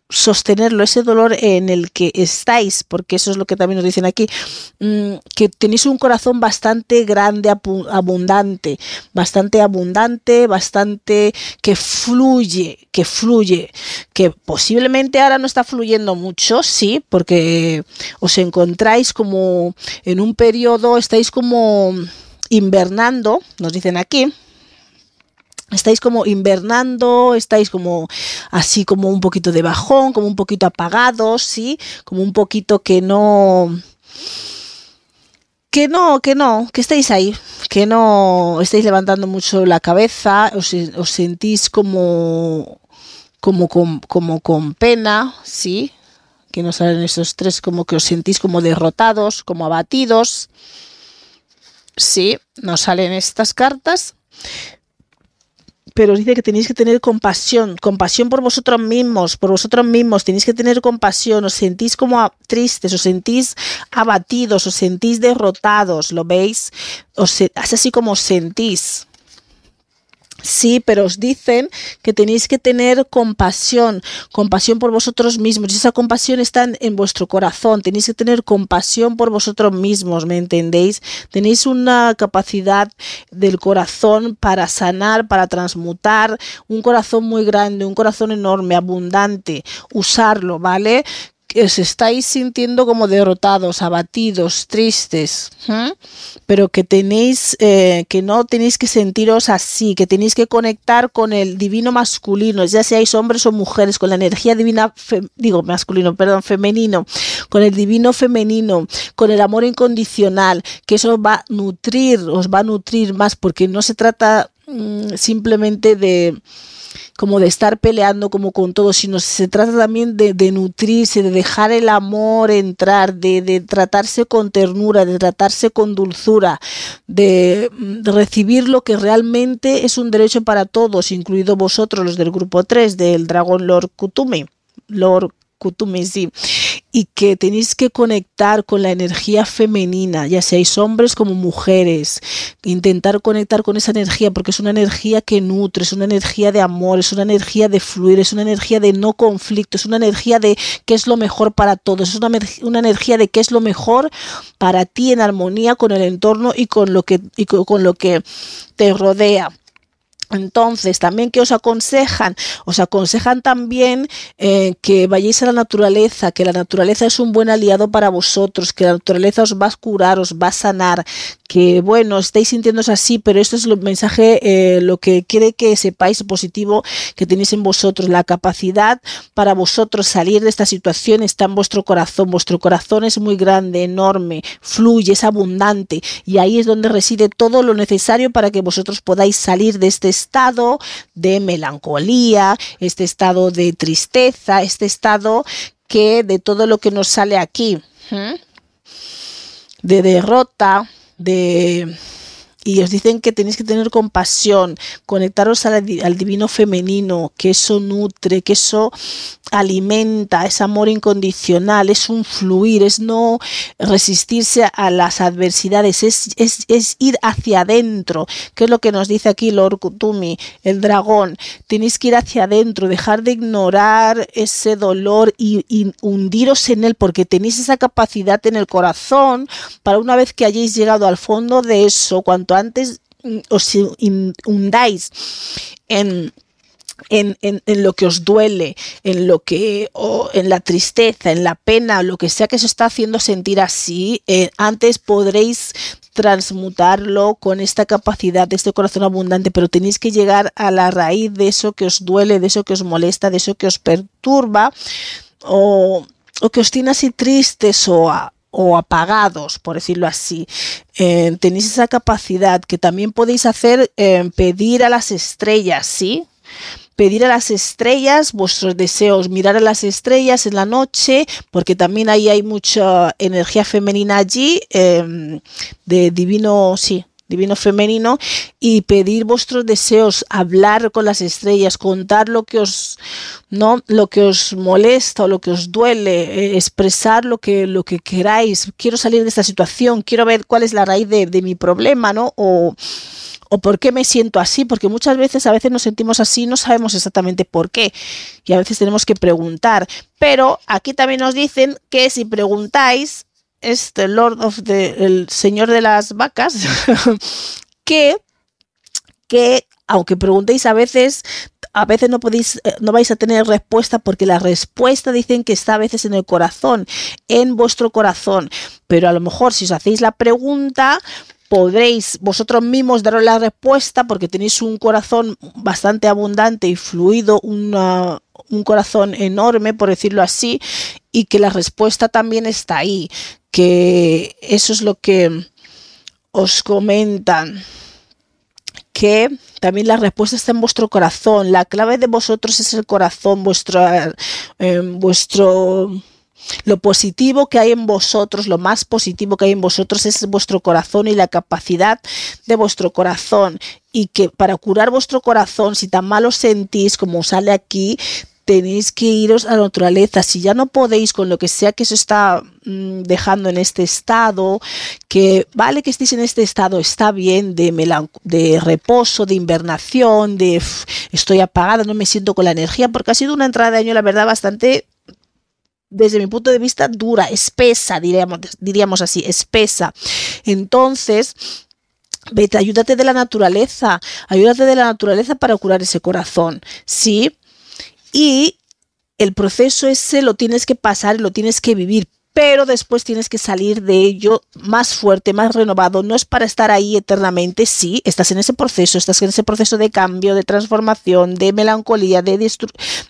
Speaker 1: sostenerlo, ese dolor en el que estáis, porque eso es lo que también nos dicen aquí, mm, que tenéis un corazón bastante grande, abundante, bastante abundante, bastante que fluye, que fluye, que posiblemente ahora no está fluyendo mucho, sí, porque os encontráis como en un periodo, estáis como invernando, nos dicen aquí, estáis como invernando, estáis como así como un poquito de bajón, como un poquito apagados, ¿sí? Como un poquito que no... Que no, que no, que estáis ahí, que no estáis levantando mucho la cabeza, os, sentís como, como, como, como con pena, ¿sí? Que no salen esos tres, como que os sentís como derrotados, como abatidos. Sí, nos salen estas cartas pero dice que tenéis que tener compasión, compasión por vosotros mismos, por vosotros mismos, tenéis que tener compasión, os sentís como tristes, os sentís abatidos, os sentís derrotados, ¿lo veis? Os, es así como os sentís. Sí, pero os dicen que tenéis que tener compasión, compasión por vosotros mismos. Y esa compasión está en, vuestro corazón. Tenéis que tener compasión por vosotros mismos, ¿me entendéis? Tenéis una capacidad del corazón para sanar, para transmutar. Un corazón muy grande, un corazón enorme, abundante. Usarlo, ¿vale? Os estáis sintiendo como derrotados, abatidos, tristes, pero que tenéis, eh, que no tenéis que sentiros así, que tenéis que conectar con el divino masculino, ya seáis hombres o mujeres, con la energía divina, digo masculino, perdón, femenino, con el divino femenino, con el amor incondicional, que eso va a nutrir, os va a nutrir más, porque no se trata mm, simplemente de como de estar peleando como con todo, sino se trata también de, nutrirse, de dejar el amor entrar, de, tratarse con ternura, de tratarse con dulzura, de, recibir lo que realmente es un derecho para todos, incluido vosotros, los del grupo 3, del dragón Lord Kutumi. Lord Kutumi, sí. Y que tenéis que conectar con la energía femenina, ya seáis hombres como mujeres, intentar conectar con esa energía porque es una energía que nutre, es una energía de amor, es una energía de fluir, es una energía de no conflicto, es una energía de qué es lo mejor para todos, es una, una energía de qué es lo mejor para ti en armonía con el entorno y con lo que, y con lo que te rodea. Entonces, también que os aconsejan, os aconsejan también eh, que vayáis a la naturaleza, que la naturaleza es un buen aliado para vosotros, que la naturaleza os va a curar, os va a sanar, que bueno, estáis sintiéndose así, pero esto es el mensaje, eh, lo que quiere que sepáis positivo que tenéis en vosotros, la capacidad para vosotros salir de esta situación está en vuestro corazón, vuestro corazón es muy grande, enorme, fluye, es abundante y ahí es donde reside todo lo necesario para que vosotros podáis salir de este estado de melancolía, este estado de tristeza, este estado que de todo lo que nos sale aquí, de derrota, de y os dicen que tenéis que tener compasión, conectaros al, divino femenino, que eso nutre, que eso alimenta, es amor incondicional, es un fluir, es no resistirse a las adversidades, es, es, ir hacia adentro, que es lo que nos dice aquí Lord Kutumi, el dragón. Tenéis que ir hacia adentro, dejar de ignorar ese dolor y, y hundiros en él, porque tenéis esa capacidad en el corazón para una vez que hayáis llegado al fondo de eso, cuanto antes mm, os hundáis en en, en, lo que os duele, en lo que, o en la tristeza, en la pena, lo que sea que se está haciendo sentir así, eh, antes podréis transmutarlo con esta capacidad de este corazón abundante, pero tenéis que llegar a la raíz de eso que os duele, de eso que os molesta, de eso que os perturba o, o que os tiene así tristes o, o apagados, por decirlo así. Eh, tenéis esa capacidad que también podéis hacer, eh, pedir a las estrellas, ¿sí? pedir a las estrellas vuestros deseos, mirar a las estrellas en la noche, porque también ahí hay mucha energía femenina allí, em, de divino, sí, divino femenino y pedir vuestros deseos, hablar con las estrellas, contar lo que os no lo que os molesta o lo que os duele, eh, expresar lo que lo que queráis. Quiero salir de esta situación, quiero ver cuál es la raíz de, de mi problema, ¿no? O o por qué me siento así, porque muchas veces a veces nos sentimos así, no sabemos exactamente por qué y a veces tenemos que preguntar, pero aquí también nos dicen que si preguntáis, este Lord of the, el señor de las vacas, que, que aunque preguntéis a veces, a veces no podéis, eh, no vais a tener respuesta porque la respuesta dicen que está a veces en el corazón, en vuestro corazón. Pero a lo mejor si os hacéis la pregunta, podréis vosotros mismos daros la respuesta porque tenéis un corazón bastante abundante y fluido, un corazón enorme, por decirlo así, y que la respuesta también está ahí, que eso es lo que os comentan que también la respuesta está en vuestro corazón. La clave de vosotros es el corazón, vuestro, eh, vuestro lo positivo que hay en vosotros, lo más positivo que hay en vosotros es vuestro corazón y la capacidad de vuestro corazón. Y que para curar vuestro corazón, si tan mal os sentís como sale aquí, tenéis que iros a la naturaleza. Si ya no podéis con lo que sea que se está mm, dejando en este estado, que vale que estéis en este estado, está bien, de, de reposo, de invernación, de estoy apagada, no me siento con la energía, porque ha sido una entrada de año, la verdad, bastante desde mi punto de vista, dura, espesa, diríamos, diríamos así, espesa. Entonces, vete, ayúdate de la naturaleza, ayúdate de la naturaleza para curar ese corazón, ¿sí? Y el proceso ese lo tienes que pasar, lo tienes que vivir, pero después tienes que salir de ello más fuerte, más renovado. No es para estar ahí eternamente, sí, estás en ese proceso, estás en ese proceso de cambio, de transformación, de melancolía, de,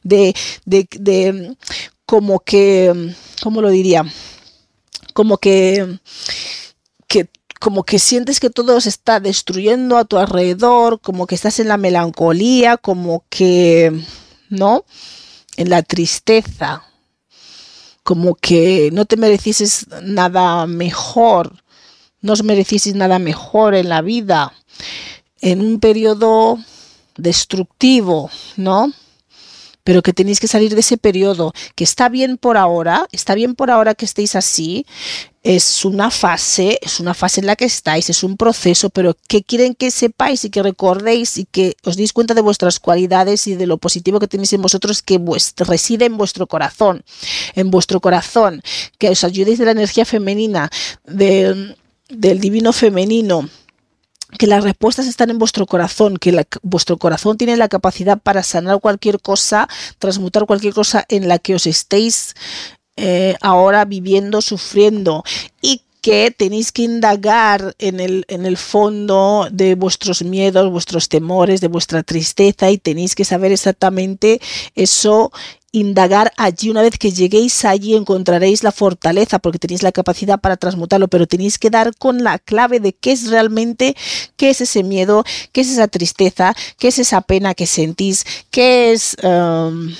Speaker 1: de, como que, ¿cómo lo diría? Como que, que como que sientes que todo se está destruyendo a tu alrededor, como que estás en la melancolía, como que, ¿no? En la tristeza, como que no te merecieses nada mejor, no os merecieses nada mejor en la vida, en un periodo destructivo, ¿no? Pero que tenéis que salir de ese periodo, que está bien por ahora, está bien por ahora que estéis así, es una fase, es una fase en la que estáis, es un proceso, pero que quieren que sepáis y que recordéis y que os deis cuenta de vuestras cualidades y de lo positivo que tenéis en vosotros que reside en vuestro corazón, en vuestro corazón, que os ayudéis de la energía femenina, del divino femenino, que las respuestas están en vuestro corazón, que vuestro corazón tiene la capacidad para sanar cualquier cosa, transmutar cualquier cosa en la que os estéis eh, ahora viviendo, sufriendo. Y que tenéis que indagar en el, en el fondo de vuestros miedos, vuestros temores, de vuestra tristeza y tenéis que saber exactamente eso indagar allí. Una vez que lleguéis allí encontraréis la fortaleza porque tenéis la capacidad para transmutarlo, pero tenéis que dar con la clave de qué es realmente, qué es ese miedo, qué es esa tristeza, qué es esa pena que sentís, qué es... Um,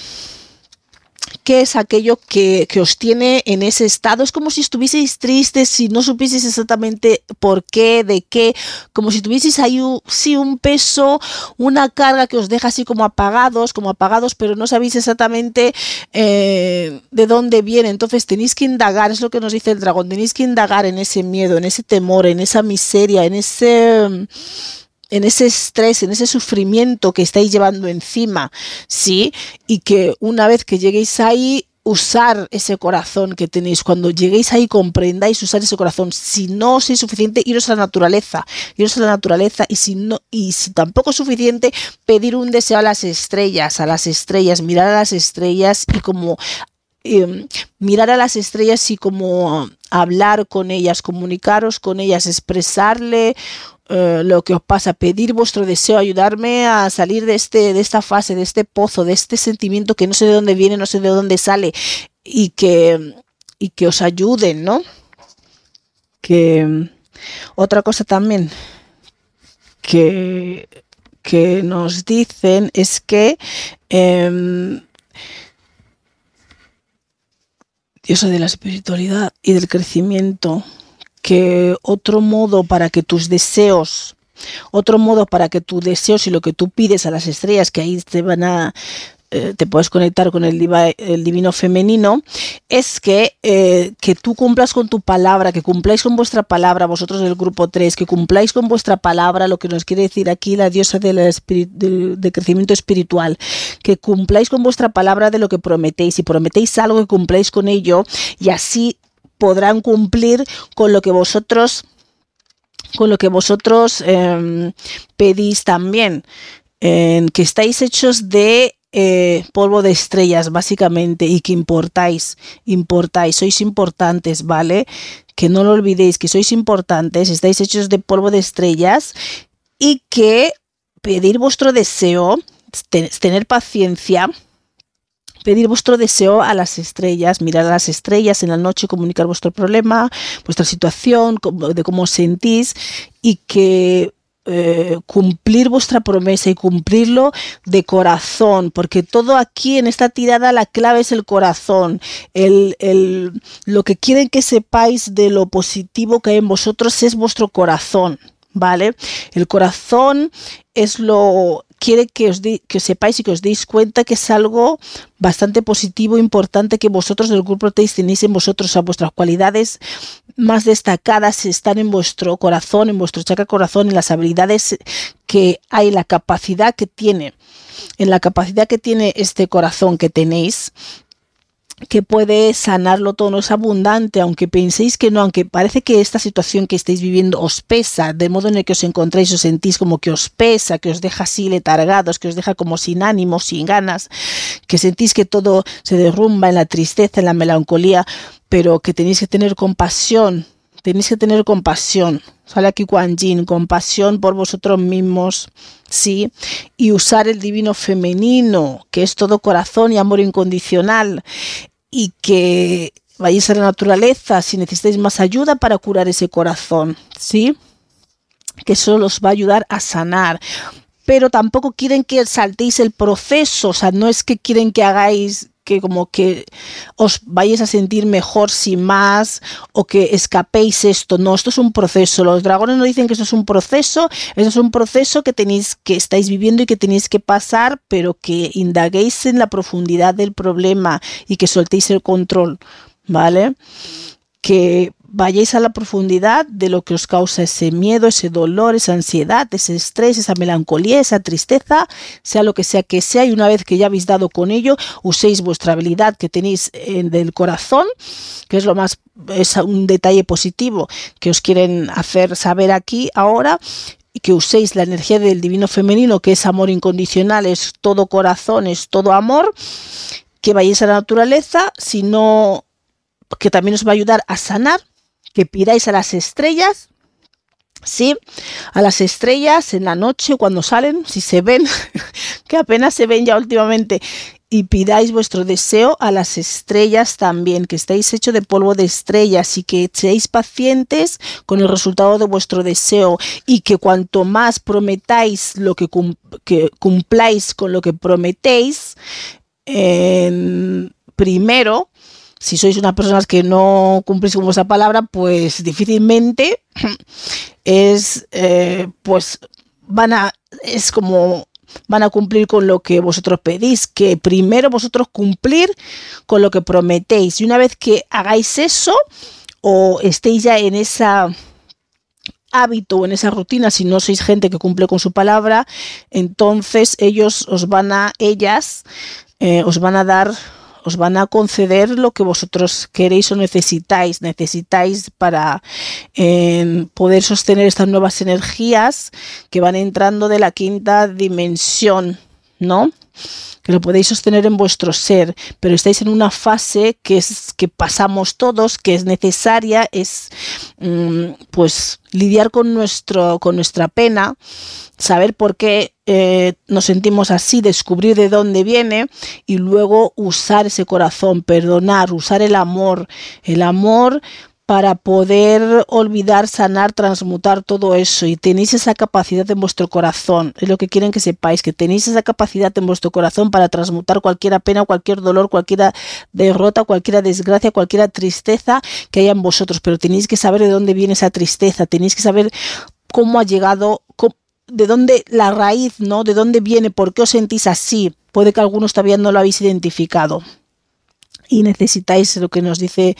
Speaker 1: qué es aquello que, os tiene en ese estado. Es como si estuvieseis tristes, si no supieseis exactamente por qué, de qué, como si tuvieseis ahí un, sí, un peso, una carga que os deja así como apagados, como apagados, pero no sabéis exactamente eh, de dónde viene. Entonces tenéis que indagar, es lo que nos dice el dragón, tenéis que indagar en ese miedo, en ese temor, en esa miseria, en ese en ese estrés, en ese sufrimiento que estáis llevando encima, ¿sí? Y que una vez que lleguéis ahí, usar ese corazón que tenéis. Cuando lleguéis ahí, comprendáis usar ese corazón. Si no sois suficiente, iros a la naturaleza. Iros a la naturaleza. Y si no, y si tampoco es suficiente, pedir un deseo a las estrellas, a las estrellas, mirar a las estrellas y como em, mirar a las estrellas y como hablar con ellas, comunicaros con ellas, expresarle eh, lo que os pasa, pedir vuestro deseo, ayudarme a salir de, este, de esta fase, de este pozo, de este sentimiento que no sé de dónde viene, no sé de dónde sale y que, y que os ayuden, ¿no? Que otra cosa también que, que nos dicen es que eh, eso de la espiritualidad y del crecimiento que otro modo para que tus deseos, otro modo para que tus deseos y lo que tú pides a las estrellas, que ahí te van a eh, te puedes conectar con el, divino femenino, es que, eh, que tú cumplas con tu palabra, que cumpláis con vuestra palabra, vosotros del grupo 3, que cumpláis con vuestra palabra, lo que nos quiere decir aquí la diosa del, de crecimiento espiritual, que cumpláis con vuestra palabra de lo que prometéis, y prometéis algo que cumpláis con ello, y así podrán cumplir con lo que vosotros con lo que vosotros em, pedís también, que estáis hechos de eh, polvo de estrellas, básicamente, y que importáis, importáis, sois importantes, ¿vale? Que no lo olvidéis, que sois importantes, estáis hechos de polvo de estrellas y que pedir vuestro deseo, tener paciencia, pedir vuestro deseo a las estrellas, mirar a las estrellas en la noche, comunicar vuestro problema, vuestra situación, de cómo sentís y que eh, cumplir vuestra promesa y cumplirlo de corazón, porque todo aquí en esta tirada la clave es el corazón, el, el, lo que quieren que sepáis de lo positivo que hay en vosotros es vuestro corazón. ¿Vale? El corazón es lo quiere que os, sepáis y que os deis cuenta que es algo bastante positivo, importante que vosotros del grupo tenéis en vosotros, a vuestras cualidades más destacadas están en vuestro corazón, en vuestro chakra corazón, en las habilidades que hay, la capacidad que tiene, en la capacidad que tiene este corazón que tenéis que puede sanarlo todo, no es abundante, aunque penséis que no, aunque parece que esta situación que estáis viviendo os pesa, de modo en el que os encontráis, os sentís como que os pesa, que os deja así letargados, que os deja como sin ánimo, sin ganas, que sentís que todo se derrumba en la tristeza, en la melancolía, pero que tenéis que tener compasión, tenéis que tener compasión. Sale aquí Kuan Yin, compasión por vosotros mismos, ¿sí? Y usar el divino femenino, que es todo corazón y amor incondicional y que vayáis a la naturaleza si necesitáis más ayuda para curar ese corazón, ¿sí? Que eso os va a ayudar a sanar. Pero tampoco quieren que saltéis el proceso, o sea, no es que quieren que hagáis que como que os vayáis a sentir mejor sin más o que escapéis esto. No, esto es un proceso. Los dragones no dicen que esto es un proceso, esto es un proceso que tenéis que estáis viviendo y que tenéis que pasar, pero que indaguéis en la profundidad del problema y que soltéis el control, ¿vale? Que vayáis a la profundidad de lo que os causa ese miedo, ese dolor, esa ansiedad, ese estrés, esa melancolía, esa tristeza, sea lo que sea que sea, y una vez que ya habéis dado con ello, uséis vuestra habilidad que tenéis en del corazón, que es lo más, es un detalle positivo que os quieren hacer saber aquí ahora, y que uséis la energía del divino femenino, que es amor incondicional, es todo corazón, es todo amor, que vayáis a la naturaleza, sino que también os va a ayudar a sanar que pidáis a las estrellas, ¿sí? A las estrellas en la noche cuando salen, si se ven, que apenas se ven ya últimamente, y pidáis vuestro deseo a las estrellas también, que estáis hecho de polvo de estrellas y que seáis pacientes con el resultado de vuestro deseo y que cuanto más prometáis lo que, cumpláis con lo que prometéis, primero, si sois unas personas que no cumplís con vuestra palabra, pues difícilmente es, eh, pues van a, es como van a cumplir con lo que vosotros pedís, que primero vosotros cumplir con lo que prometéis. Y una vez que hagáis eso, o estéis ya en esa hábito o en esa rutina, si no sois gente que cumple con su palabra, entonces ellos os van a, ellas, eh, os van a dar os van a conceder lo que vosotros queréis o necesitáis, necesitáis para eh, poder sostener estas nuevas energías que van entrando de la quinta dimensión, ¿no? que lo podéis sostener en vuestro ser, pero estáis en una fase que es que pasamos todos, que es necesaria, es mm, pues lidiar con nuestro, con nuestra pena, saber por qué eh, nos sentimos así, descubrir de dónde viene y luego usar ese corazón, perdonar, usar el amor, el amor para poder olvidar, sanar, transmutar todo eso. Y tenéis esa capacidad en vuestro corazón. Es lo que quieren que sepáis, que tenéis esa capacidad en vuestro corazón para transmutar cualquier pena, cualquier dolor, cualquier derrota, cualquier desgracia, cualquier tristeza que haya en vosotros. Pero tenéis que saber de dónde viene esa tristeza, tenéis que saber cómo ha llegado, de dónde la raíz, ¿no? De dónde viene, por qué os sentís así. Puede que algunos todavía no lo habéis identificado y necesitáis lo que nos dice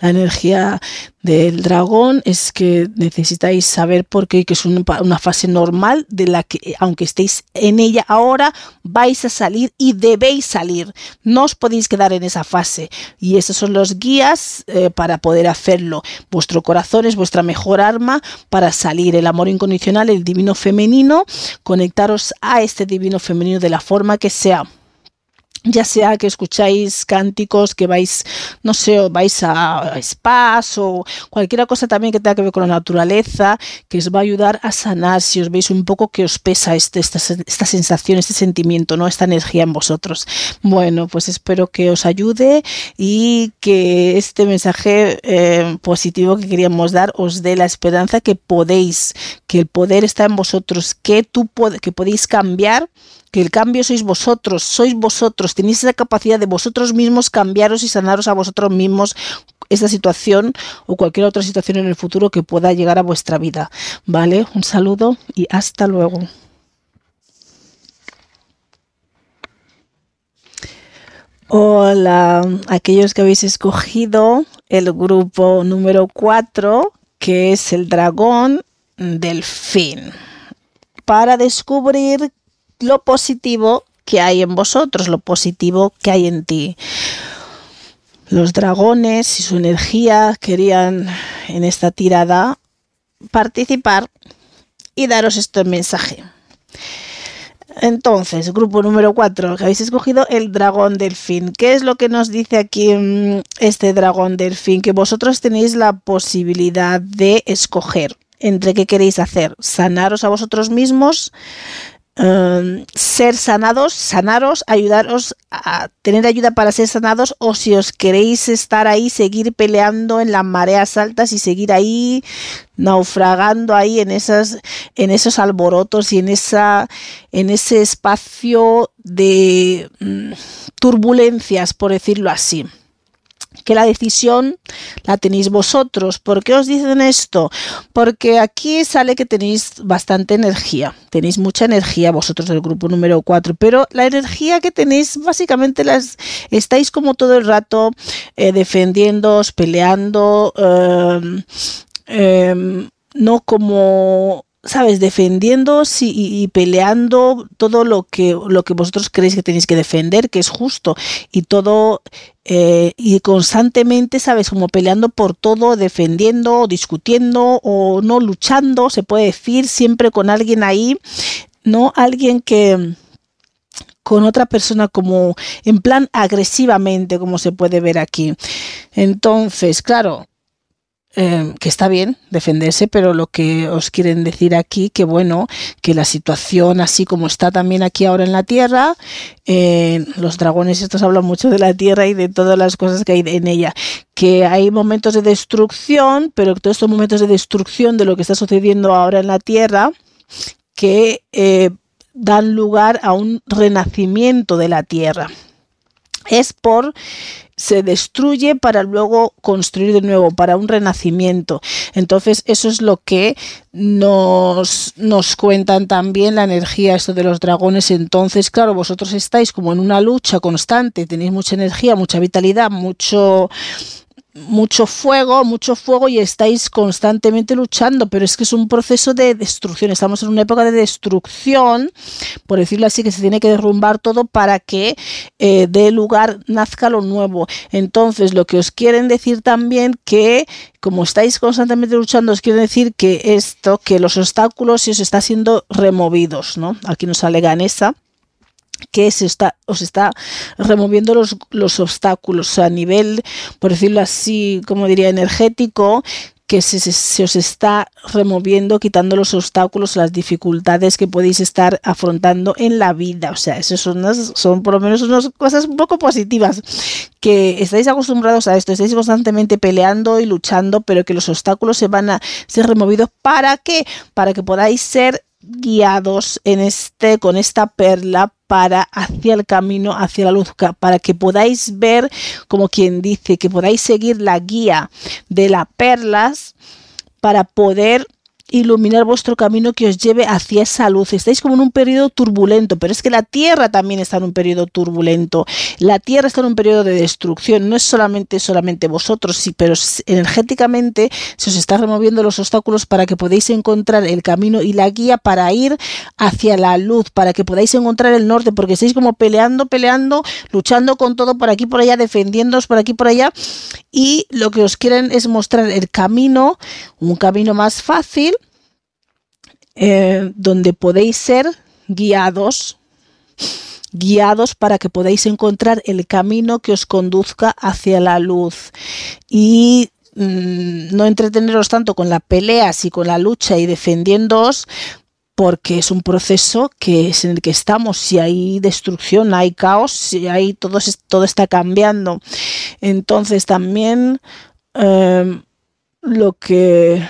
Speaker 1: la energía del dragón es que necesitáis saber por qué que es una, fase normal de la que aunque estéis en ella ahora vais a salir y debéis salir. No os podéis quedar en esa fase. Y esos son los guías eh, para poder hacerlo. Vuestro corazón es vuestra mejor arma para salir. El amor incondicional el divino femenino conectaros a este divino femenino de la forma que sea ya sea que escucháis cánticos, que vais, no sé, o vais a spas o cualquier cosa también que tenga que ver con la naturaleza, que os va a ayudar a sanar si os veis un poco que os pesa este, esta, esta sensación, este sentimiento, ¿no? esta energía en vosotros. Bueno, pues espero que os ayude y que este mensaje eh, positivo que queríamos dar os dé la esperanza que podéis, que el poder está en vosotros, que, tú que podéis cambiar que el cambio sois vosotros, sois vosotros, tenéis esa capacidad de vosotros mismos cambiaros y sanaros a vosotros mismos esta situación o cualquier otra situación en el futuro que pueda llegar a vuestra vida. ¿Vale? Un saludo y hasta luego. Hola, aquellos que habéis escogido el grupo número 4, que es el dragón del fin, para descubrir lo positivo que hay en vosotros, lo positivo que hay en ti. Los dragones y su energía querían en esta tirada participar y daros este mensaje. Entonces, grupo número 4, que habéis escogido el dragón delfín. ¿Qué es lo que nos dice aquí mm, este dragón delfín? Que vosotros tenéis la posibilidad de escoger entre qué queréis hacer, sanaros a vosotros mismos, Em, ser sanados, sanaros, ayudaros a tener ayuda para ser sanados o si os queréis estar ahí, seguir peleando en las mareas altas y seguir ahí naufragando ahí en esas en esos alborotos y en esa en ese espacio de mm, turbulencias por decirlo así que la decisión la tenéis vosotros. ¿Por qué os dicen esto? Porque aquí sale que tenéis bastante energía, tenéis mucha energía vosotros del grupo número 4, pero la energía que tenéis básicamente las estáis como todo el rato eh, peleando, em, em, no como sabes, defendiendo y, peleando todo lo que, lo que vosotros creéis que tenéis que defender, que es justo, y todo, eh, y constantemente, sabes, como peleando por todo, defendiendo, discutiendo o no luchando, se puede decir, siempre con alguien ahí, no alguien que con otra persona como en plan agresivamente, como se puede ver aquí. Entonces, claro, Em, que está bien defenderse, pero lo que os quieren decir aquí, que bueno, que la situación así como está también aquí ahora en la Tierra, eh, los dragones estos hablan mucho de la Tierra y de todas las cosas que hay en ella, que hay momentos de destrucción, pero todos estos momentos de destrucción de lo que está sucediendo ahora en la Tierra, que eh, dan lugar a un renacimiento de la Tierra. Es por se destruye para luego construir de nuevo, para un renacimiento. Entonces, eso es lo que nos, nos cuentan también la energía esto de los dragones. Entonces, claro, vosotros estáis como en una lucha constante, tenéis mucha energía, mucha vitalidad, mucho mucho fuego, mucho fuego y estáis constantemente luchando, pero es que es un proceso de destrucción. Estamos en una época de destrucción, por decirlo así, que se tiene que derrumbar todo para que eh, dé lugar, nazca lo nuevo. Entonces, lo que os quieren decir también que como estáis constantemente luchando, os quieren decir que esto, que los obstáculos se os está siendo removidos, ¿no? Aquí nos sale Ganesa que se está, os está removiendo los, los obstáculos a nivel, por decirlo así, como diría, energético, que se, os está removiendo, quitando los obstáculos, las dificultades que podéis estar afrontando en la vida. O sea, eso son, son por lo menos unas cosas un poco positivas, que estáis acostumbrados a esto, estáis constantemente peleando y luchando, pero que los obstáculos se van a ser removidos. ¿Para qué? Para que podáis ser guiados en este con esta perla para hacia el camino hacia la luz para que podáis ver como quien dice que podáis seguir la guía de las perlas para poder iluminar vuestro camino que os lleve hacia esa luz. Estáis como en un periodo turbulento, pero es que la Tierra también está en un periodo turbulento. La Tierra está en un periodo de destrucción. No es solamente, solamente vosotros, sí, pero energéticamente se os está removiendo los obstáculos para que podáis encontrar el camino y la guía para ir hacia la luz, para que podáis encontrar el norte, porque estáis como peleando, peleando, luchando con todo por aquí, por allá, defendiéndoos por aquí, por allá. Y lo que os quieren es mostrar el camino, un camino más fácil eh, donde podéis ser guiados, guiados para que podáis encontrar el camino que os conduzca hacia la luz y mm, no entreteneros tanto con las peleas y con la lucha y defendiéndoos porque es un proceso que es en el que estamos, si hay destrucción, hay caos, si hay todo, todo está cambiando. Entonces también eh, lo que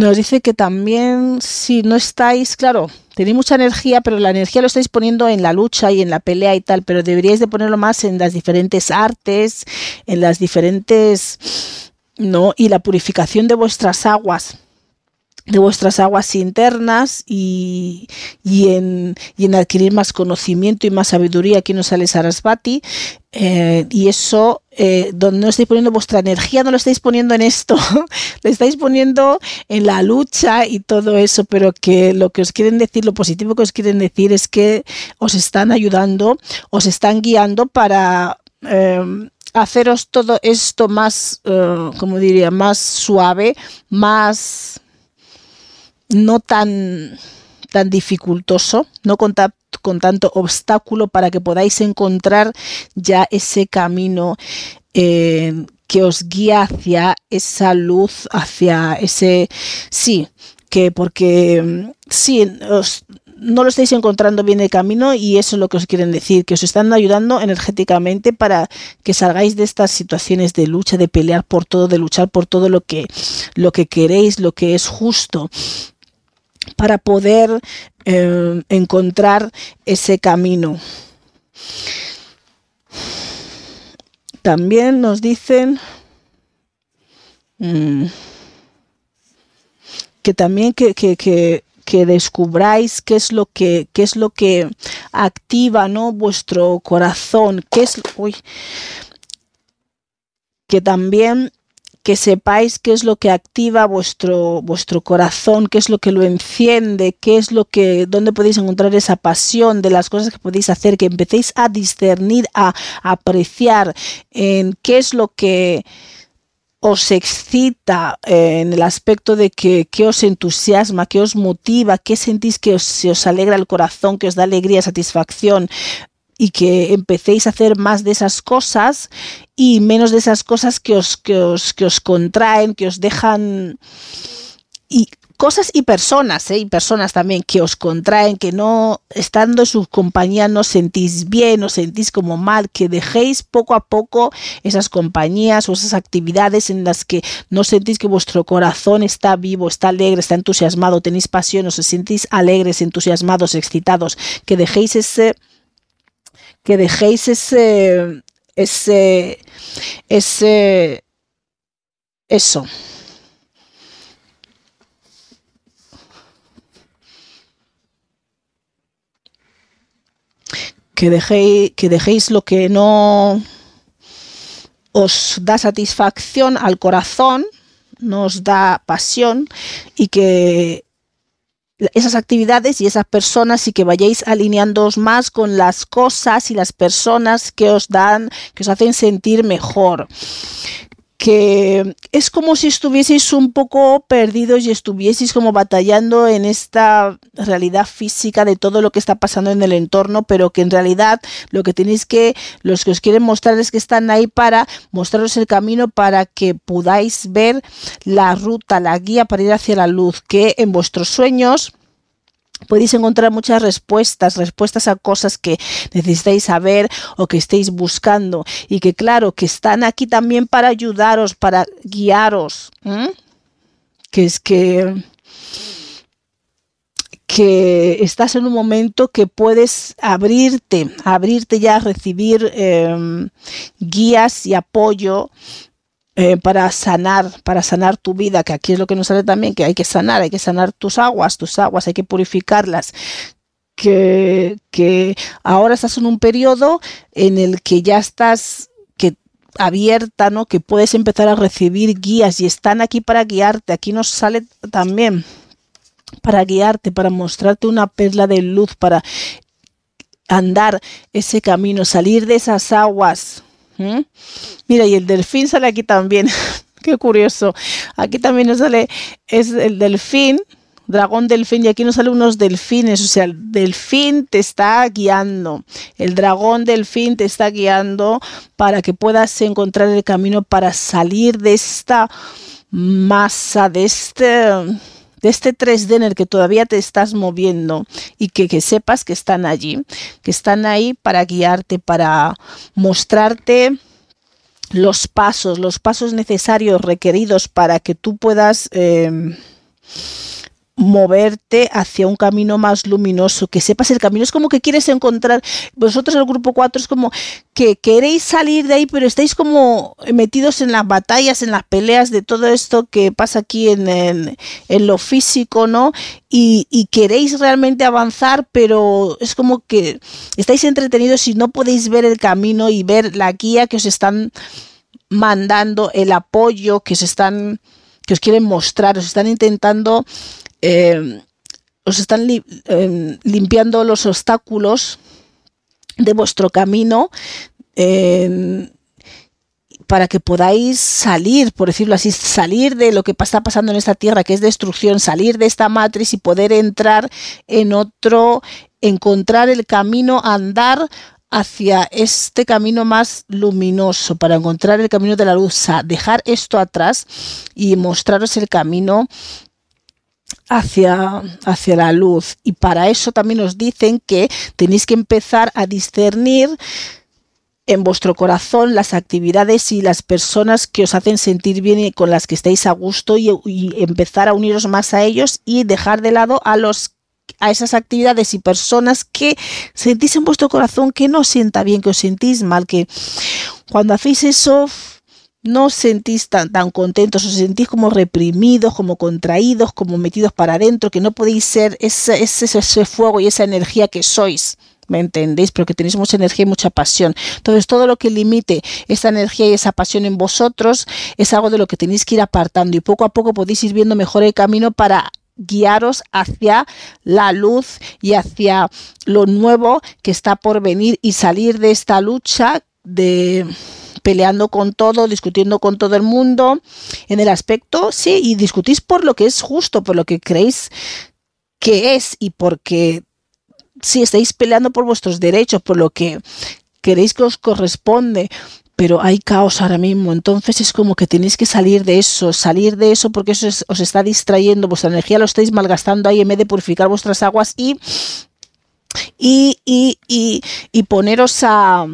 Speaker 1: nos dice que también si no estáis, claro, tenéis mucha energía, pero la energía lo estáis poniendo en la lucha y en la pelea y tal, pero deberíais de ponerlo más en las diferentes artes, en las diferentes, ¿no? Y la purificación de vuestras aguas de vuestras aguas internas y, y, en, y, en, adquirir más conocimiento y más sabiduría. Aquí nos sale Sarasvati. Eh, y eso, eh, donde no estáis poniendo vuestra energía, no lo estáis poniendo en esto, lo estáis poniendo en la lucha y todo eso, pero que lo que os quieren decir, lo positivo que os quieren decir es que os están ayudando, os están guiando para... Eh, haceros todo esto más, como diría, más suave, más no tan, tan dificultoso, no con, con tanto obstáculo para que podáis encontrar ya ese camino eh, que os guía hacia esa luz, hacia ese... Sí, que porque sí, os, no lo estáis encontrando bien el camino y eso es lo que os quieren decir, que os están ayudando energéticamente para que salgáis de estas situaciones de lucha, de pelear por todo, de luchar por todo lo que, lo que queréis, lo que es justo para poder eh, encontrar ese camino. También nos dicen mm, que también que, que, descubráis qué es lo que qué es lo que activa no vuestro corazón qué es uy, que también que sepáis qué es lo que activa vuestro, vuestro corazón, qué es lo que lo enciende, qué es lo que, dónde podéis encontrar esa pasión de las cosas que podéis hacer, que empecéis a discernir, a, apreciar en qué es lo que os excita eh, en el aspecto de que, os entusiasma, que os motiva, qué sentís que se os alegra el corazón, que os da alegría, satisfacción, y que empecéis a hacer más de esas cosas y menos de esas cosas que os, que os, que os contraen, que os dejan y cosas y personas, ¿eh? y personas también que os contraen, que no estando en su compañía no sentís bien, os sentís como mal, que dejéis poco a poco esas compañías o esas actividades en las que no sentís que vuestro corazón está vivo, está alegre, está entusiasmado, tenéis pasión, os sentís alegres, entusiasmados, excitados, que dejéis ese que dejéis ese, ese, ese, eso. Que dejéis, que dejéis lo que no os da satisfacción al corazón, no os da pasión y que esas actividades y esas personas y que vayáis alineándoos más con las cosas y las personas que os dan, que os hacen sentir mejor que es como si estuvieseis un poco perdidos y estuvieseis como batallando en esta realidad física de todo lo que está pasando en el entorno, pero que en realidad lo que tenéis que, los que os quieren mostrar es que están ahí para mostraros el camino para que podáis ver la ruta, la guía para ir hacia la luz, que en vuestros sueños podéis encontrar muchas respuestas, respuestas a cosas que necesitáis saber o que estéis buscando y que claro, que están aquí también para ayudaros, para guiaros. Que es que que estás en un momento que puedes abrirte, abrirte ya a recibir em, guías y apoyo eh, para sanar, para sanar tu vida, que aquí es lo que nos sale también, que hay que sanar, hay que sanar tus aguas, tus aguas, hay que purificarlas. Que, que ahora estás en un periodo en el que ya estás abierta, ¿no? Que puedes empezar a recibir guías y están aquí para guiarte. Aquí nos sale también para guiarte, para mostrarte una perla de luz, para andar ese camino, salir de esas aguas Mira, y el delfín sale aquí también. Qué curioso. Aquí también nos sale, es el delfín, dragón delfín, y aquí nos salen unos delfines. O sea, el delfín te está guiando. El dragón delfín te está guiando para que puedas encontrar el camino para salir de esta masa, de este de este 3D en el que todavía te estás moviendo y que, que sepas que están allí, que están ahí para guiarte, para mostrarte los pasos, los pasos necesarios requeridos para que tú puedas eh, moverte hacia un camino más luminoso, que sepas el camino. Es como que quieres encontrar, vosotros el grupo 4 es como que queréis salir de ahí, pero estáis como metidos en las batallas, en las peleas de todo esto que pasa aquí en, en, lo físico, ¿no? Y, y, queréis realmente avanzar, pero es como que estáis entretenidos y no podéis ver el camino y ver la guía que os están mandando, el apoyo que os están que os quieren mostrar, os están intentando eh, os están eh, limpiando los obstáculos de vuestro camino para que podáis salir, por decirlo así, salir de lo que está pasando en esta tierra, que es destrucción, salir de esta matriz y poder entrar en otro, encontrar el camino, andar hacia este camino más luminoso, para encontrar el camino de la luz, dejar esto atrás y mostraros el camino hacia, hacia la luz. Y para eso también nos dicen que tenéis que empezar a discernir en vuestro corazón las actividades y las personas que os hacen sentir bien y con las que estáis a gusto y, empezar a uniros más a ellos y dejar de lado a los a esas actividades y personas que sentís en vuestro corazón que no sienta bien, que os sentís mal, que cuando hacéis eso no os sentís tan, tan contentos, os sentís como reprimidos, como contraídos, como metidos para adentro, que no podéis ser ese, ese, fuego y esa energía que sois. ¿me entendéis? Pero que tenéis mucha energía y mucha pasión. Entonces, todo lo que limite esa energía y esa pasión en vosotros es algo de lo que tenéis que ir apartando y poco a poco podéis ir viendo mejor el camino para guiaros hacia la luz y hacia lo nuevo que está por venir y salir de esta lucha de peleando con todo, discutiendo con todo el mundo, en el aspecto, sí, y discutís por lo que es justo, por lo que creéis que es y porque si estáis peleando por vuestros derechos, por lo que queréis que os corresponde, pero hay caos ahora mismo. Entonces es como que tenéis que salir de eso, salir de eso porque eso os está distrayendo, vuestra energía lo estáis malgastando ahí en vez de purificar vuestras aguas y, y, y, y, poneros a,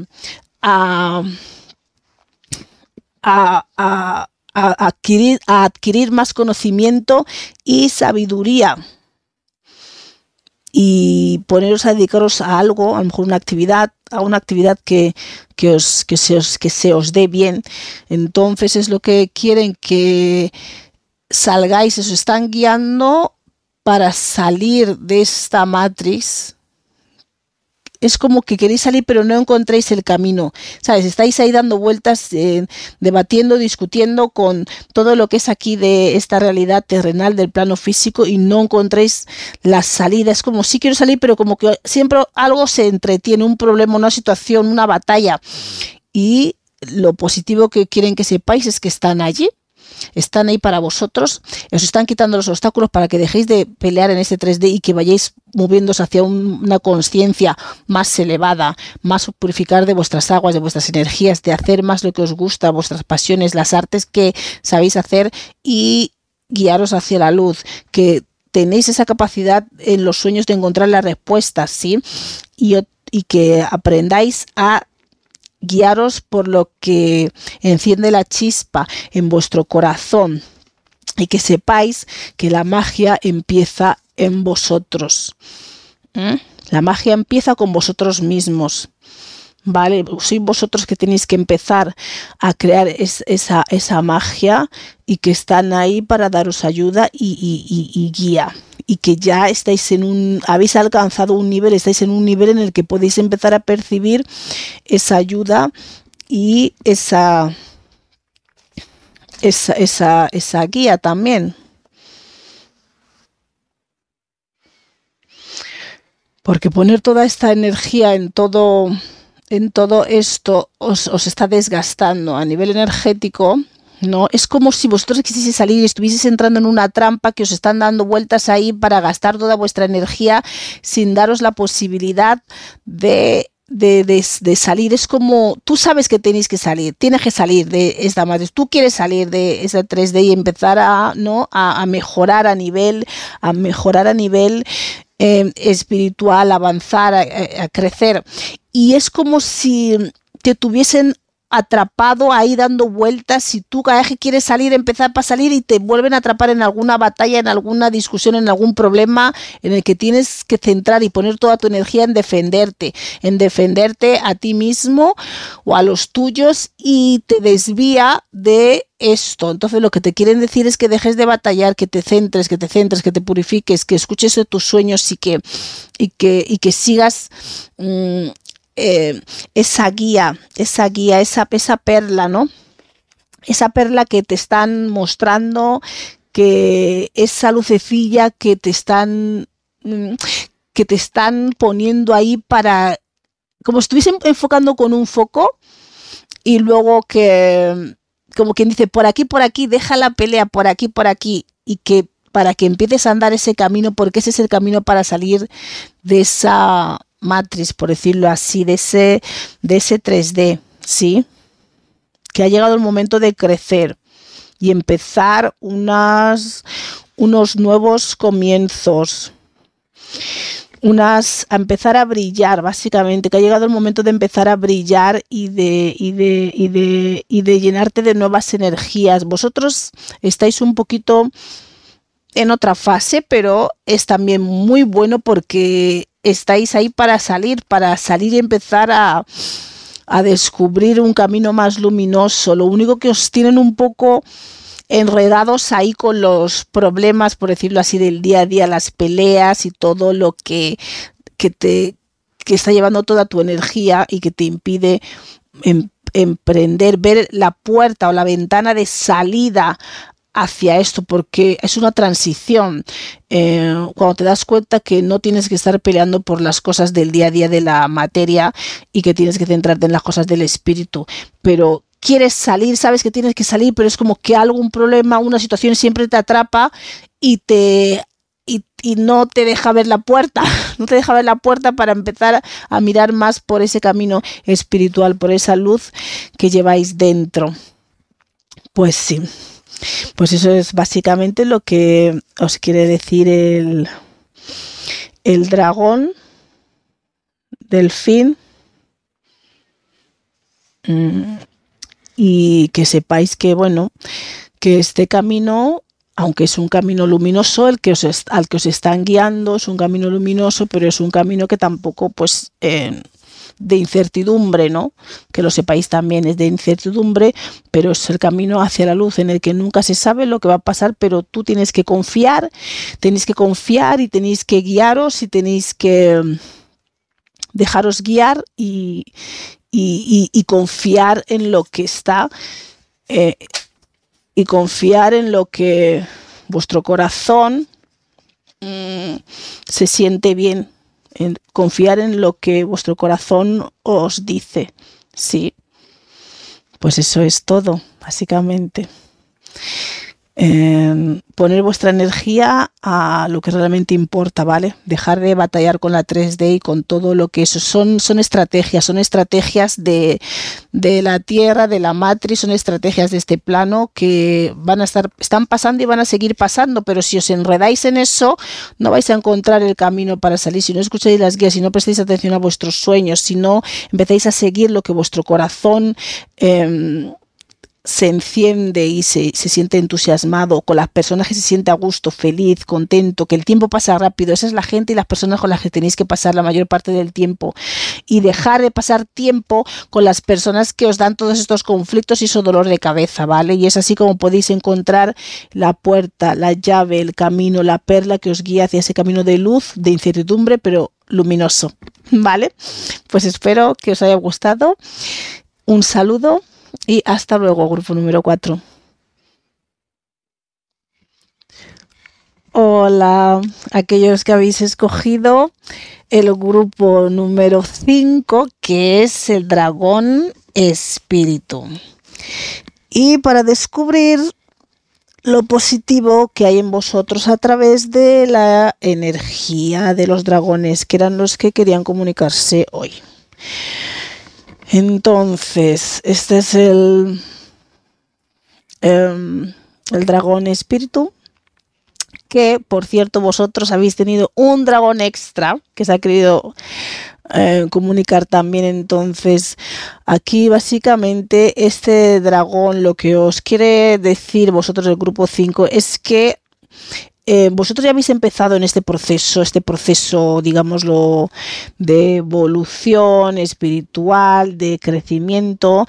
Speaker 1: a, adquirir más conocimiento y sabiduría y poneros a dedicaros a algo, a lo mejor una actividad, a una actividad que, que, os, que, se, os, que se os dé bien. Entonces es lo que quieren que salgáis, os están guiando para salir de esta matriz es como que queréis salir pero no encontréis el camino, ¿sabes? Estáis ahí dando vueltas, eh, debatiendo, discutiendo con todo lo que es aquí de esta realidad terrenal del plano físico y no encontréis la salida. Es como si quiero salir pero como que siempre algo se entretiene, un problema, una situación, una batalla. Y lo positivo que quieren que sepáis es que están allí, están ahí para vosotros, os están quitando los obstáculos para que dejéis de pelear en ese 3D y que vayáis moviéndose hacia una conciencia más elevada, más purificar de vuestras aguas, de vuestras energías, de hacer más lo que os gusta, vuestras pasiones, las artes que sabéis hacer y guiaros hacia la luz, que tenéis esa capacidad en los sueños de encontrar las respuestas, ¿sí? Y, y que aprendáis a guiaros por lo que enciende la chispa en vuestro corazón y que sepáis que la magia empieza en vosotros. ¿Mm? La magia empieza con vosotros mismos. ¿Vale? Sois vosotros que tenéis que empezar a crear esa, esa, magia y que están ahí para daros ayuda y guía y que ya estáis en un, habéis alcanzado un nivel, estáis en un nivel en el que podéis empezar a percibir esa ayuda y esa, esa, esa, guía también. Porque poner toda esta energía en todo, en todo esto os, os está desgastando a nivel energético ¿no? Es como si vosotros quisieseis salir y estuvieseis entrando en una trampa que os están dando vueltas ahí para gastar toda vuestra energía sin daros la posibilidad de de, de, salir. Es como, tú sabes que tenéis que salir, tienes que salir de esta madre. Tú quieres salir de esa 3D y empezar a, ¿no? a, mejorar a nivel, a mejorar a nivel eh, espiritual, avanzar, a, crecer. Y es como si te tuviesen atrapado ahí dando vueltas si tú cada vez que quieres salir empezar para salir y te vuelven a atrapar en alguna batalla en alguna discusión en algún problema en el que tienes que centrar y poner toda tu energía en defenderte en defenderte a ti mismo o a los tuyos y te desvía de esto. Entonces lo que te quieren decir es que dejes de batallar, que te centres, que te centres, que te purifiques, que escuches de tus sueños y que, y que, y que sigas mmm, eh, esa guía, esa guía, esa, esa perla, ¿no? Esa perla que te están mostrando, que esa lucecilla que te están mm, que te están poniendo ahí para como estuviesen enfocando con un foco y luego que como quien dice por aquí por aquí deja la pelea por aquí por aquí y que para que empieces a andar ese camino porque ese es el camino para salir de esa matriz, por decirlo así, de ese, de ese 3D, ¿sí? Que ha llegado el momento de crecer y empezar unas, unos nuevos comienzos, unas a empezar a brillar, básicamente, que ha llegado el momento de empezar a brillar y de, y de, y de, y de llenarte de nuevas energías. Vosotros estáis un poquito en otra fase, pero es también muy bueno porque estáis ahí para salir, para salir y empezar a, a descubrir un camino más luminoso. Lo único que os tienen un poco enredados ahí con los problemas, por decirlo así, del día a día, las peleas y todo lo que, que te que está llevando toda tu energía y que te impide em, emprender, ver la puerta o la ventana de salida hacia esto porque es una transición. Eh, cuando te das cuenta que no tienes que estar peleando por las cosas del día a día de la materia y que tienes que centrarte en las cosas del espíritu, pero quieres salir, sabes que tienes que salir, pero es como que algún problema, una situación siempre te atrapa y te y, y, no te deja ver la puerta, no te deja ver la puerta para empezar a mirar más por ese camino espiritual, por esa luz que lleváis dentro. Pues sí. Pues eso es básicamente lo que os quiere decir el, el dragón delfín. Mm, y que sepáis que, bueno, que este camino, aunque es un camino luminoso, el que os al que os están guiando es un camino luminoso, pero es un camino que tampoco, pues, eh, de incertidumbre, ¿no? Que lo sepáis también, es de incertidumbre, pero es el camino hacia la luz en el que nunca se sabe lo que va a pasar, pero tú tienes que confiar, tenéis que confiar y tenéis que guiaros y tenéis que mm, dejaros guiar y, y, confiar en lo que está eh, y confiar en lo que vuestro corazón mm, se siente bien confiar en lo que vuestro corazón os dice. Sí, pues eso es todo, básicamente poner vuestra energía a lo que realmente importa, ¿vale? Dejar de batallar con la 3D y con todo lo que eso son, son estrategias, son estrategias de, de la Tierra, de la matriz, son estrategias de este plano que van a estar, están pasando y van a seguir pasando, pero si os enredáis en eso, no vais a encontrar el camino para salir. Si no escucháis las guías, si no prestáis atención a vuestros sueños, si no empezáis a seguir lo que vuestro corazón eh, se enciende y se, siente entusiasmado, con las personas que se siente a gusto, feliz, contento, que el tiempo pasa rápido. Esa es la gente y las personas con las que tenéis que pasar la mayor parte del tiempo. Y dejar de pasar tiempo con las personas que os dan todos estos conflictos y su dolor de cabeza, ¿vale? Y es así como podéis encontrar la puerta, la llave, el camino, la perla que os guía hacia ese camino de luz, de incertidumbre, pero luminoso, ¿vale? Pues espero que os haya gustado. Un saludo y hasta luego, grupo número 4. Hola, aquellos que habéis escogido el grupo número 5, que es el dragón espíritu. Y para descubrir lo positivo que hay en vosotros a través de la energía de los dragones, que eran los que querían comunicarse hoy. Entonces, este es el, em, el dragón espíritu. Que, por cierto, vosotros habéis tenido un dragón extra que se ha querido eh, comunicar también. Entonces, aquí básicamente este dragón lo que os quiere decir vosotros del grupo 5 es que eh, vosotros ya habéis empezado en este proceso, este proceso, digámoslo, de evolución espiritual, de crecimiento.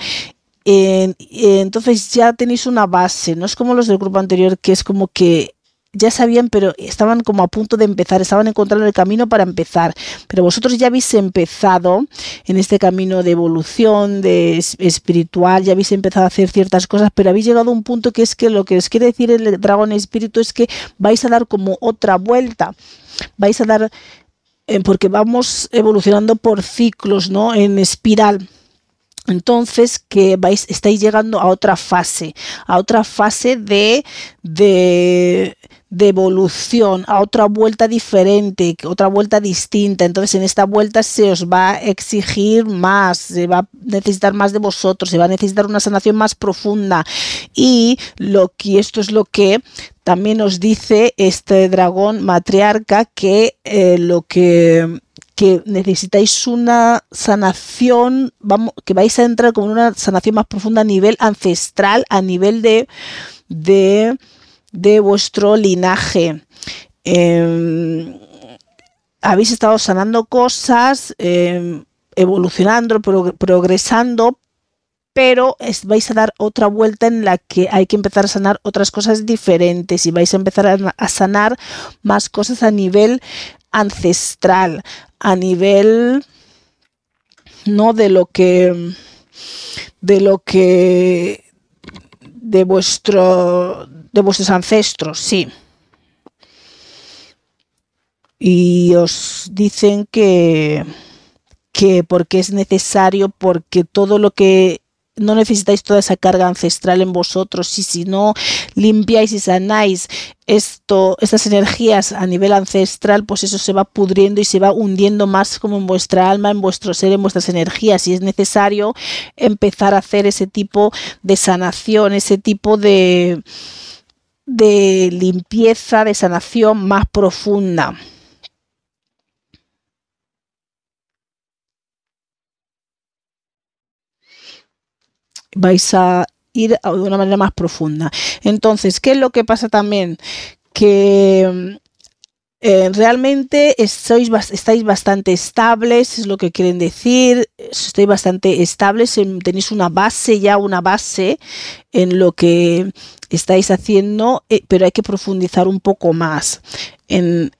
Speaker 1: entonces ya tenéis una base, no es como los del grupo anterior, que es como que ya sabían, pero estaban como a punto de empezar, estaban encontrando el camino para empezar. Pero vosotros ya habéis empezado en este camino de evolución, de espiritual, ya habéis empezado a hacer ciertas cosas, pero habéis llegado a un punto que es que lo que os quiere decir el dragón espíritu es que vais a dar como otra vuelta, vais a dar, eh, porque vamos evolucionando por ciclos, ¿no? En espiral entonces que vais, estáis llegando a otra fase, a otra fase de, de, de evolución, a otra vuelta diferente, otra vuelta distinta. Entonces en esta vuelta se os va a exigir más, se va a necesitar más de vosotros, se va a necesitar una sanación más profunda. Y lo que esto es lo que también nos dice este dragón matriarca que eh, lo que que necesitáis una sanación, vamos, que vais a entrar con una sanación más profunda a nivel ancestral, a nivel de, de, vuestro linaje. Em, habéis estado sanando cosas, em, evolucionando, progresando, pero vais a dar otra vuelta en la que hay que empezar a sanar otras cosas diferentes y vais a empezar a sanar más cosas a nivel ancestral, a nivel no de lo que de lo que de vuestro de vuestros ancestros, sí. Y os dicen que que porque es necesario, porque todo lo que no necesitáis toda esa carga ancestral en vosotros y si no limpiáis y sanáis esto, estas energías a nivel ancestral, pues eso se va pudriendo y se va hundiendo más como en vuestra alma, en vuestro ser, en vuestras energías y es necesario empezar a hacer ese tipo de sanación, ese tipo de, de limpieza, de sanación más profunda. Vais a ir de una manera más profunda. Entonces, ¿qué es lo que pasa también? Que eh, realmente sois, estáis bastante estables, es lo que quieren decir, estáis bastante estables, tenéis una base ya, una base en lo que estáis haciendo, eh, pero hay que profundizar un poco más. En,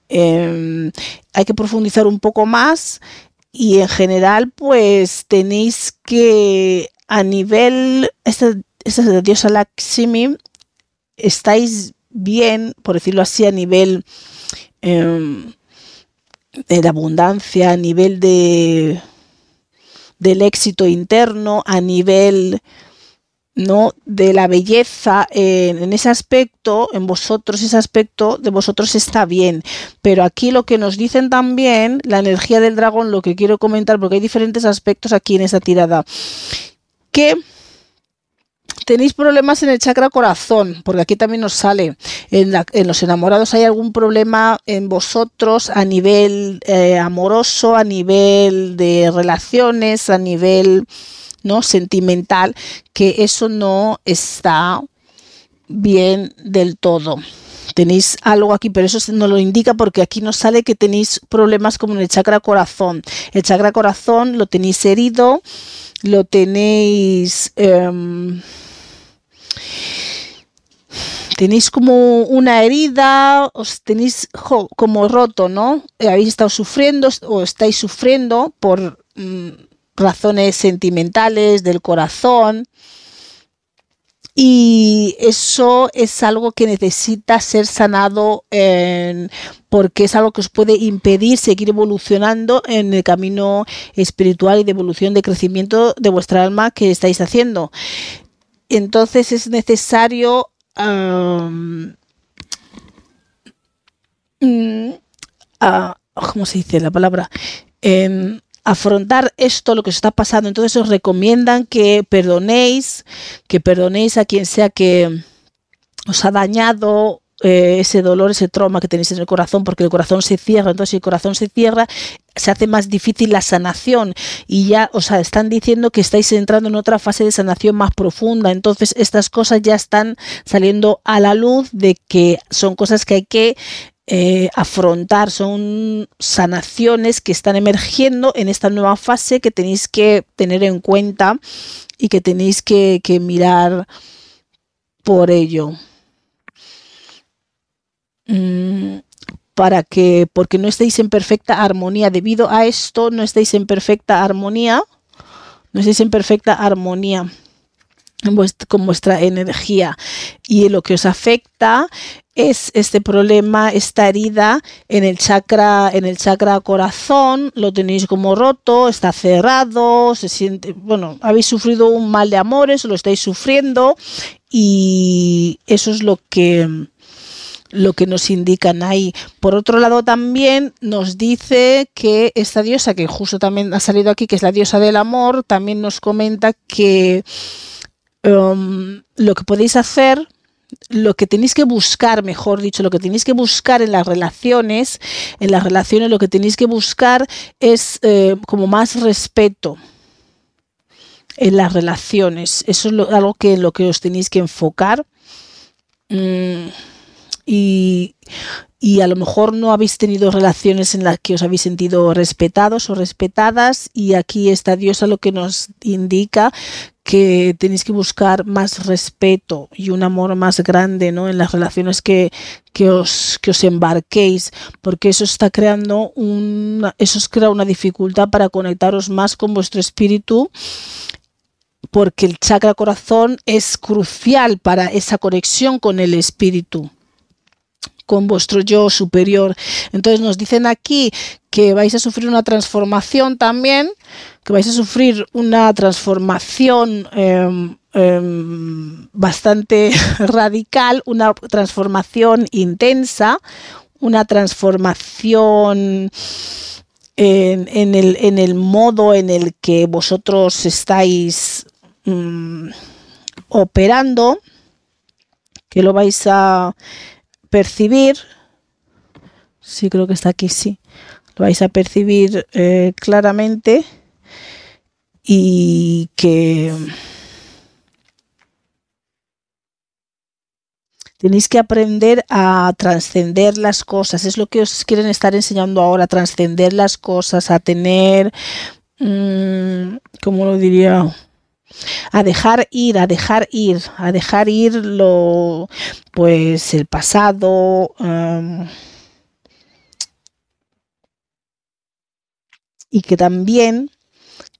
Speaker 1: hay que profundizar un poco más y en general pues tenéis que a nivel, esta, esta diosa Lakshmi, estáis bien, por decirlo así, a nivel em, de abundancia, a nivel de del éxito interno, a nivel ¿no? de la belleza en, en, ese aspecto, en vosotros, ese aspecto de vosotros está bien. Pero aquí lo que nos dicen también, la energía del dragón, lo que quiero comentar, porque hay diferentes aspectos aquí en esta tirada que tenéis problemas en el chakra corazón, porque aquí también nos sale, en, los enamorados hay algún problema en vosotros a nivel eh, amoroso, a nivel de relaciones, a nivel no sentimental, que eso no está bien del todo. Tenéis algo aquí, pero eso no lo indica porque aquí nos sale que tenéis problemas como en el chakra corazón. El chakra corazón lo tenéis herido, lo tenéis... Em, tenéis como una herida, os tenéis como roto, ¿no? Habéis estado sufriendo o estáis sufriendo por mm, razones sentimentales del corazón. Y eso es algo que necesita ser sanado porque es algo que os puede impedir seguir evolucionando en el camino espiritual y de evolución, de crecimiento de vuestra alma que estáis haciendo. Entonces es necesario mm, ¿cómo se dice la palabra? Em, afrontar esto, lo que está pasando. Entonces os recomiendan que perdonéis, que perdonéis a quien sea que os ha dañado eh, ese dolor, ese trauma que tenéis en el corazón, porque el corazón se cierra. Entonces, si el corazón se cierra, se hace más difícil la sanación y ya, o sea, están diciendo que estáis entrando en otra fase de sanación más profunda. Entonces, estas cosas ya están saliendo a la luz de que son cosas que hay que eh, afrontar, son sanaciones que están emergiendo en esta nueva fase que tenéis que tener en cuenta y que tenéis que, mirar por ello. Mm, para que, porque no estéis en perfecta armonía, debido a esto no estáis en perfecta armonía, no estáis en perfecta armonía con vuestra energía. Y lo que os afecta es este problema, esta herida en el chakra, en el chakra corazón, lo tenéis como roto, está cerrado, se siente, bueno, habéis sufrido un mal de amores, lo estáis sufriendo. Y eso es lo que lo que nos indican ahí. Por otro lado, también nos dice que esta diosa, que justo también ha salido aquí, que es la diosa del amor, también nos comenta que um, lo que podéis hacer lo que tenéis que buscar, mejor dicho, lo que tenéis que buscar en las relaciones, en las relaciones lo que tenéis que buscar es eh, como más respeto en las relaciones. Eso es algo que en lo que os tenéis que enfocar. Mm, y, y, a lo mejor no habéis tenido relaciones en las que os habéis sentido respetados o respetadas y aquí esta diosa lo que nos indica que tenéis que buscar más respeto y un amor más grande ¿no? en las relaciones que, que, os, que os embarquéis, porque eso está creando una, eso os crea una dificultad para conectaros más con vuestro espíritu porque el chakra corazón es crucial para esa conexión con el espíritu con vuestro yo superior. Entonces nos dicen aquí que vais a sufrir una transformación también, que vais a sufrir una transformación em, em, bastante radical, una transformación intensa, una transformación en, el, modo en el que vosotros estáis mm, operando, que lo vais a percibir, sí creo que está aquí, sí, lo vais a percibir eh, claramente y que tenéis que aprender a trascender las cosas, es lo que os quieren estar enseñando ahora, trascender las cosas, a tener, mm, ¿cómo lo diría? a dejar ir, a dejar ir, a dejar ir lo, pues el pasado. Em, y que también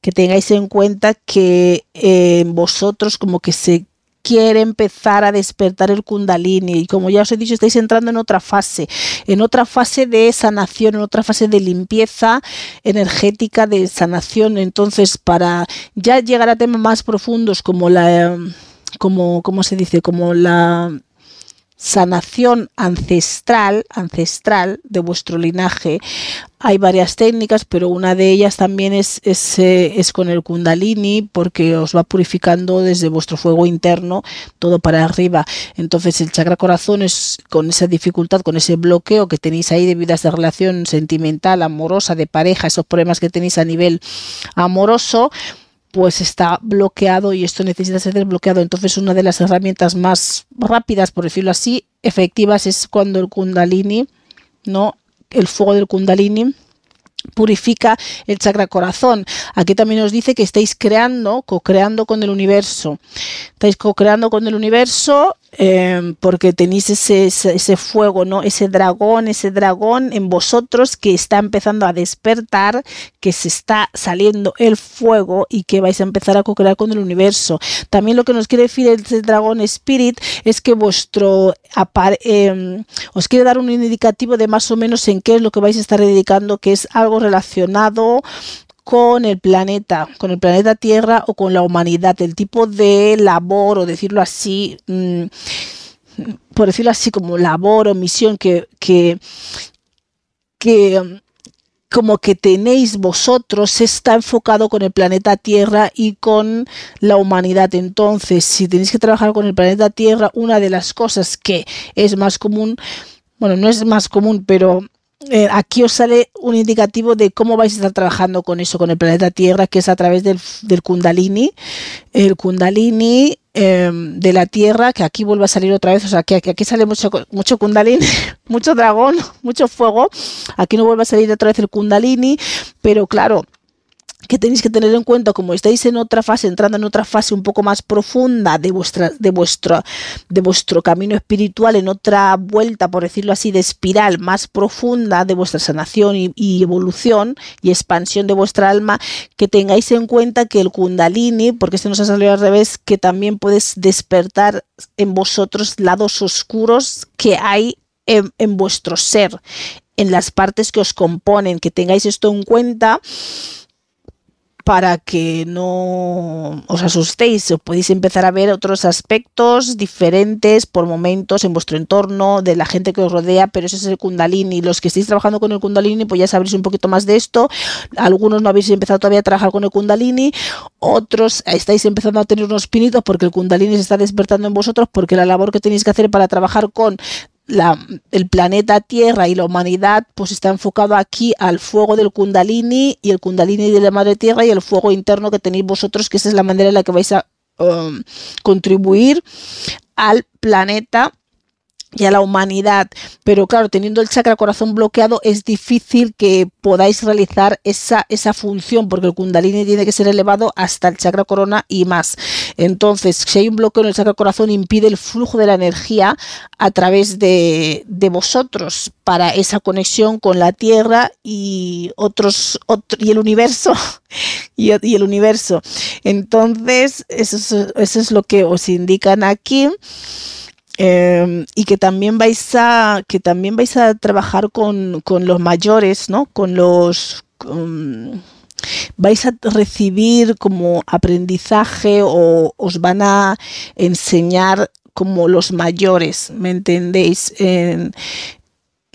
Speaker 1: que tengáis en cuenta que eh, vosotros como que se quiere empezar a despertar el kundalini. Y como ya os he dicho estáis entrando en otra fase, en otra fase de sanación, en otra fase de limpieza energética de sanación, entonces para ya llegar a temas más profundos como la como cómo se dice, como la sanación ancestral, ancestral de vuestro linaje. Hay varias técnicas, pero una de ellas también es, es, eh, es, con el kundalini, porque os va purificando desde vuestro fuego interno todo para arriba. Entonces el chakra corazón es con esa dificultad, con ese bloqueo que tenéis ahí debido a esa relación sentimental, amorosa, de pareja, esos problemas que tenéis a nivel amoroso, pues está bloqueado y esto necesita ser desbloqueado. Entonces una de las herramientas más rápidas, por decirlo así, efectivas es cuando el kundalini, ¿no? El fuego del kundalini purifica el chakra corazón. Aquí también nos dice que estáis creando, co-creando con el universo. Estáis co-creando con el universo Em, porque tenéis ese, ese, fuego, ¿no? Ese dragón, ese dragón en vosotros que está empezando a despertar, que se está saliendo el fuego y que vais a empezar a co-crear con el universo. También lo que nos quiere decir el dragón Spirit es que vuestro eh, os quiere dar un indicativo de más o menos en qué es lo que vais a estar dedicando, que es algo relacionado con el planeta, con el planeta Tierra o con la humanidad, el tipo de labor o decirlo así, mm, por decirlo así como labor o misión que, que, que como que tenéis vosotros está enfocado con el planeta Tierra y con la humanidad. Entonces, si tenéis que trabajar con el planeta Tierra, una de las cosas que es más común, bueno, no es más común, pero eh, aquí os sale un indicativo de cómo vais a estar trabajando con eso, con el planeta Tierra, que es a través del, Kundalini. El Kundalini em, de la Tierra, que aquí vuelve a salir otra vez, o sea, que, aquí sale mucho, mucho Kundalini, mucho dragón, mucho fuego. Aquí no vuelve a salir otra vez el Kundalini, pero claro, que tenéis que tener en cuenta, como estáis en otra fase, entrando en otra fase un poco más profunda de, vuestra, de, vuestro, de vuestro camino espiritual, en otra vuelta, por decirlo así, de espiral más profunda de vuestra sanación y, evolución y expansión de vuestra alma, que tengáis en cuenta que el kundalini, porque este nos ha salido al revés, que también puedes despertar en vosotros lados oscuros que hay en, en vuestro ser, en las partes que os componen, que tengáis esto en cuenta para que no os asustéis, os podéis empezar a ver otros aspectos diferentes por momentos en vuestro entorno, de la gente que os rodea, pero ese es el kundalini. Los que estéis trabajando con el kundalini, pues ya sabréis un poquito más de esto. Algunos no habéis empezado todavía a trabajar con el kundalini, otros estáis empezando a tener unos pinitos porque el kundalini se está despertando en vosotros, porque la labor que tenéis que hacer para trabajar con la, el planeta Tierra y la humanidad pues está enfocado aquí al fuego del kundalini y el kundalini de la madre Tierra y el fuego interno que tenéis vosotros, que esa es la manera en la que vais a um, contribuir al planeta y a la humanidad. Pero claro, teniendo el chakra corazón bloqueado es difícil que podáis realizar esa, esa función porque el kundalini tiene que ser elevado hasta el chakra corona y más. Entonces, si hay un bloqueo en el chakra corazón impide el flujo de la energía a través de, de vosotros para esa conexión con la Tierra y otros y el universo y, y, el universo. Entonces, eso es, eso es lo que os indican aquí. Eh, y que también vais a que también vais a trabajar con, con los mayores, ¿no? Con los vais a recibir como aprendizaje o os van a enseñar como los mayores, ¿me entendéis?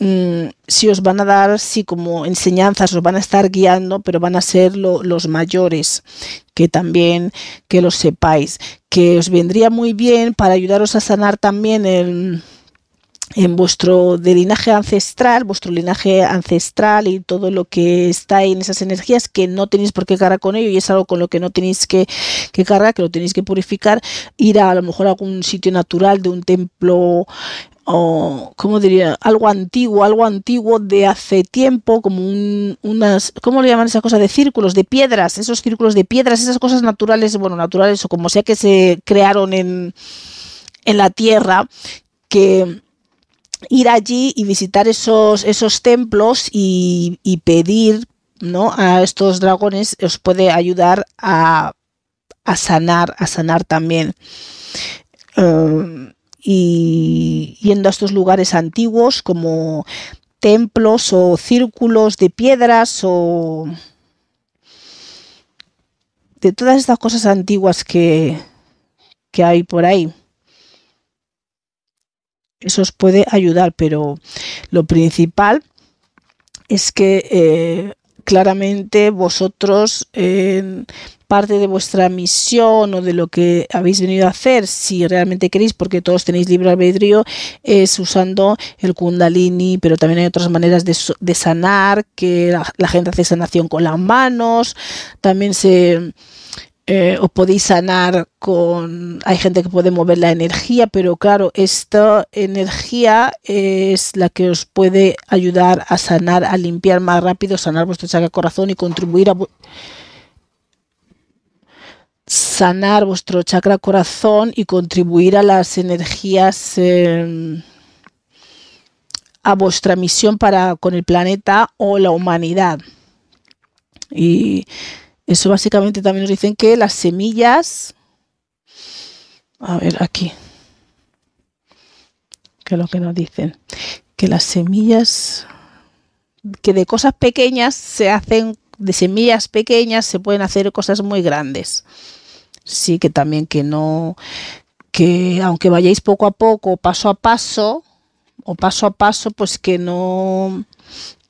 Speaker 1: Mm, si os van a dar, sí, como enseñanzas, os van a estar guiando, pero van a ser los mayores, que también, que lo sepáis, que os vendría muy bien para ayudaros a sanar también el en vuestro de linaje ancestral, vuestro linaje ancestral y todo lo que está en esas energías que no tenéis por qué cargar con ello y es algo con lo que no tenéis que, que cargar, que lo tenéis que purificar, ir a, a lo mejor a algún sitio natural de un templo o, ¿cómo diría? Algo antiguo, algo antiguo de hace tiempo, como un, unas, ¿cómo le llaman esas cosas? De círculos, de piedras, esos círculos de piedras, esas cosas naturales, bueno, naturales o como sea que se crearon en, en la tierra, que ir allí y visitar esos, esos templos y, y pedir ¿no? a estos dragones os puede ayudar a, a sanar, a sanar también. Um, y yendo a estos lugares antiguos como templos o círculos de piedras o de todas estas cosas antiguas que, que hay por ahí. Eso os puede ayudar, pero lo principal es que eh, claramente vosotros eh, parte de vuestra misión o de lo que habéis venido a hacer, si realmente queréis, porque todos tenéis libre albedrío, es usando el kundalini, pero también hay otras maneras de, sanar, que la, gente hace sanación con las manos, también se... Eh, podéis sanar con... Hay gente que puede mover la energía, pero claro, esta energía es la que os puede ayudar a sanar, a limpiar más rápido, sanar vuestro chakra corazón y contribuir a sanar vuestro chakra corazón y contribuir a las energías eh, a vuestra misión para con el planeta o la humanidad. Y eso básicamente también nos dicen que las semillas, a ver aquí, que es lo que nos dicen, que las semillas, que de cosas pequeñas se hacen, de semillas pequeñas se pueden hacer cosas muy grandes. Sí que también que no, que aunque vayáis poco a poco, paso a paso, o paso a paso, pues que no,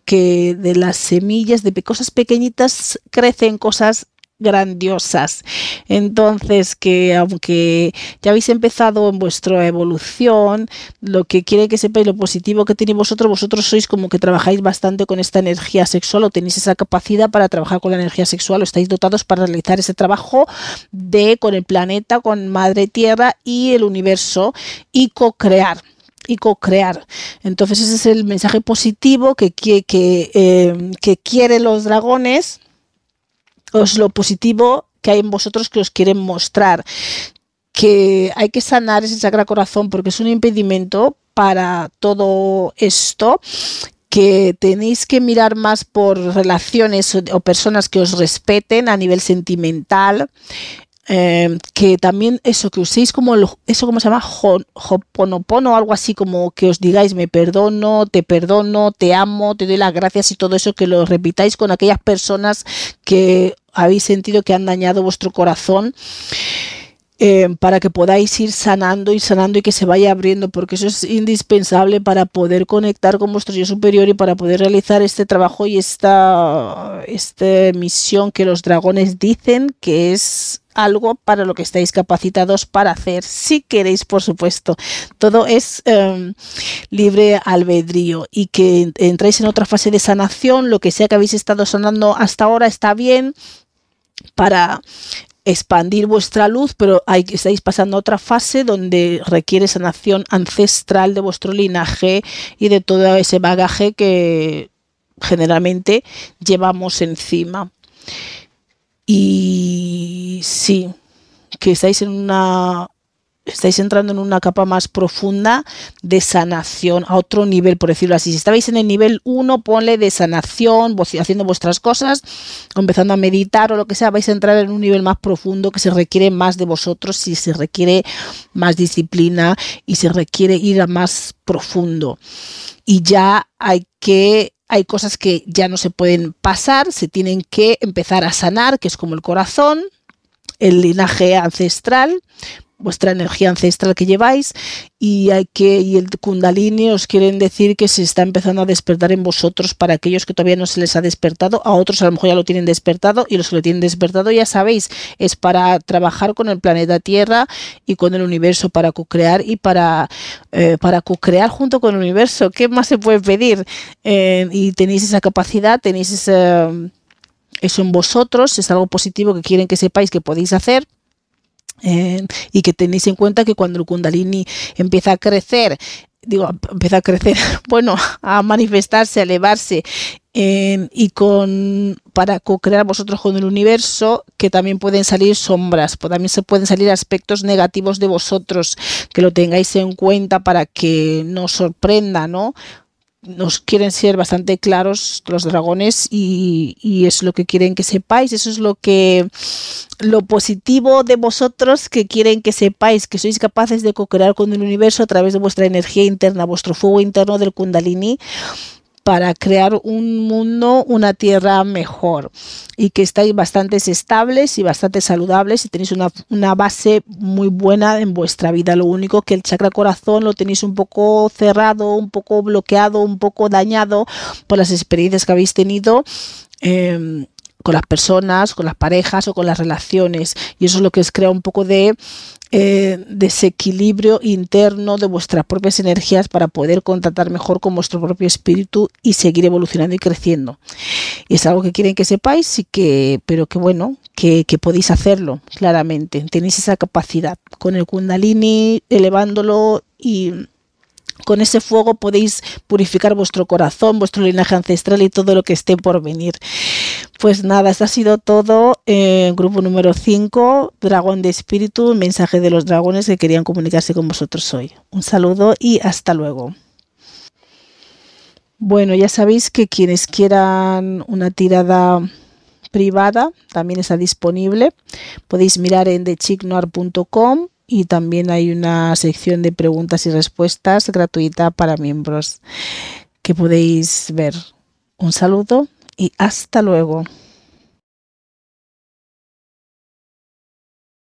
Speaker 1: que de las semillas, de cosas pequeñitas, crecen cosas grandiosas. Entonces, que aunque ya habéis empezado en vuestra evolución, lo que quiere que sepáis, lo positivo que tenéis vosotros, vosotros sois como que trabajáis bastante con esta energía sexual o tenéis esa capacidad para trabajar con la energía sexual o estáis dotados para realizar ese trabajo de con el planeta, con Madre Tierra y el universo y co-crear y co-crear. Entonces ese es el mensaje positivo que, que, que, eh, que quieren los dragones os lo positivo que hay en vosotros que os quieren mostrar. Que hay que sanar ese chakra corazón porque es un impedimento para todo esto que tenéis que mirar más por relaciones o, personas que os respeten a nivel sentimental, eh, que también eso, que uséis como eso como se llama hoponopono, algo así como que os digáis me perdono, te perdono, te amo, te doy las gracias y todo eso, que lo repitáis con aquellas personas que habéis sentido que han dañado vuestro corazón eh, para que podáis ir sanando y sanando y que se vaya abriendo, porque eso es indispensable para poder conectar con vuestro yo superior y para poder realizar este trabajo y esta, esta misión que los dragones dicen que es algo para lo que estáis capacitados para hacer, si queréis, por supuesto. Todo es em, libre albedrío y que entráis en otra fase de sanación, lo que sea que habéis estado sanando hasta ahora está bien para expandir vuestra luz, pero hay, estáis pasando a otra fase donde requiere sanación ancestral de vuestro linaje y de todo ese bagaje que generalmente llevamos encima. Y sí, que estáis en una estáis entrando en una capa más profunda de sanación, a otro nivel, por decirlo así. Si estabais en el nivel 1, ponle de sanación, haciendo vuestras cosas, empezando a meditar o lo que sea, vais a entrar en un nivel más profundo que se requiere más de vosotros, si se requiere más disciplina y se requiere ir a más profundo. Y ya hay que hay cosas que ya no se pueden pasar, se tienen que empezar a sanar, que es como el corazón, el linaje ancestral, vuestra energía ancestral que lleváis y hay que y el kundalini os quieren decir que se está empezando a despertar en vosotros para aquellos que todavía no se les ha despertado, a otros a lo mejor ya lo tienen despertado y los que lo tienen despertado ya sabéis, es para trabajar con el planeta Tierra y con el universo para co-crear y para eh, para co-crear junto con el universo, ¿qué más se puede pedir? Eh, y tenéis esa capacidad, tenéis eso en vosotros, es algo positivo que quieren que sepáis que podéis hacer eh, y que tenéis en cuenta que cuando el kundalini empieza a crecer, digo, empieza a crecer, bueno, a manifestarse, a elevarse eh, y con para co-crear vosotros con el universo que también pueden salir sombras, también se pueden salir aspectos negativos de vosotros que lo tengáis en cuenta para que no sorprenda, ¿no? Nos quieren ser bastante claros los dragones y, y, es lo que quieren que sepáis, eso es lo que lo positivo de vosotros que quieren que sepáis que sois capaces de co-crear con el universo a través de vuestra energía interna, vuestro fuego interno del kundalini para crear un mundo, una tierra mejor y que estáis bastante estables y bastante saludables y tenéis una, base muy buena en vuestra vida. Lo único que el chakra corazón lo tenéis un poco cerrado, un poco bloqueado, un poco dañado por las experiencias que habéis tenido. Eh, con las personas, con las parejas o con las relaciones. Y eso es lo que os crea un poco de eh, desequilibrio interno de vuestras propias energías para poder contactar mejor con vuestro propio espíritu y seguir evolucionando y creciendo. Y es algo que quieren que sepáis y que, pero que bueno, que, que podéis hacerlo claramente. Tenéis esa capacidad con el kundalini elevándolo y con ese fuego podéis purificar vuestro corazón, vuestro linaje ancestral y todo lo que esté por venir. Pues nada, esto ha sido todo. Grupo número 5, Dragón de Espíritu, mensaje de los dragones que querían comunicarse con vosotros hoy. Un saludo y hasta luego. Bueno, ya sabéis que quienes quieran una tirada privada también está disponible. Podéis mirar en thechignoir.com y también hay una sección de preguntas y respuestas gratuita para miembros que podéis ver. Un saludo y hasta luego.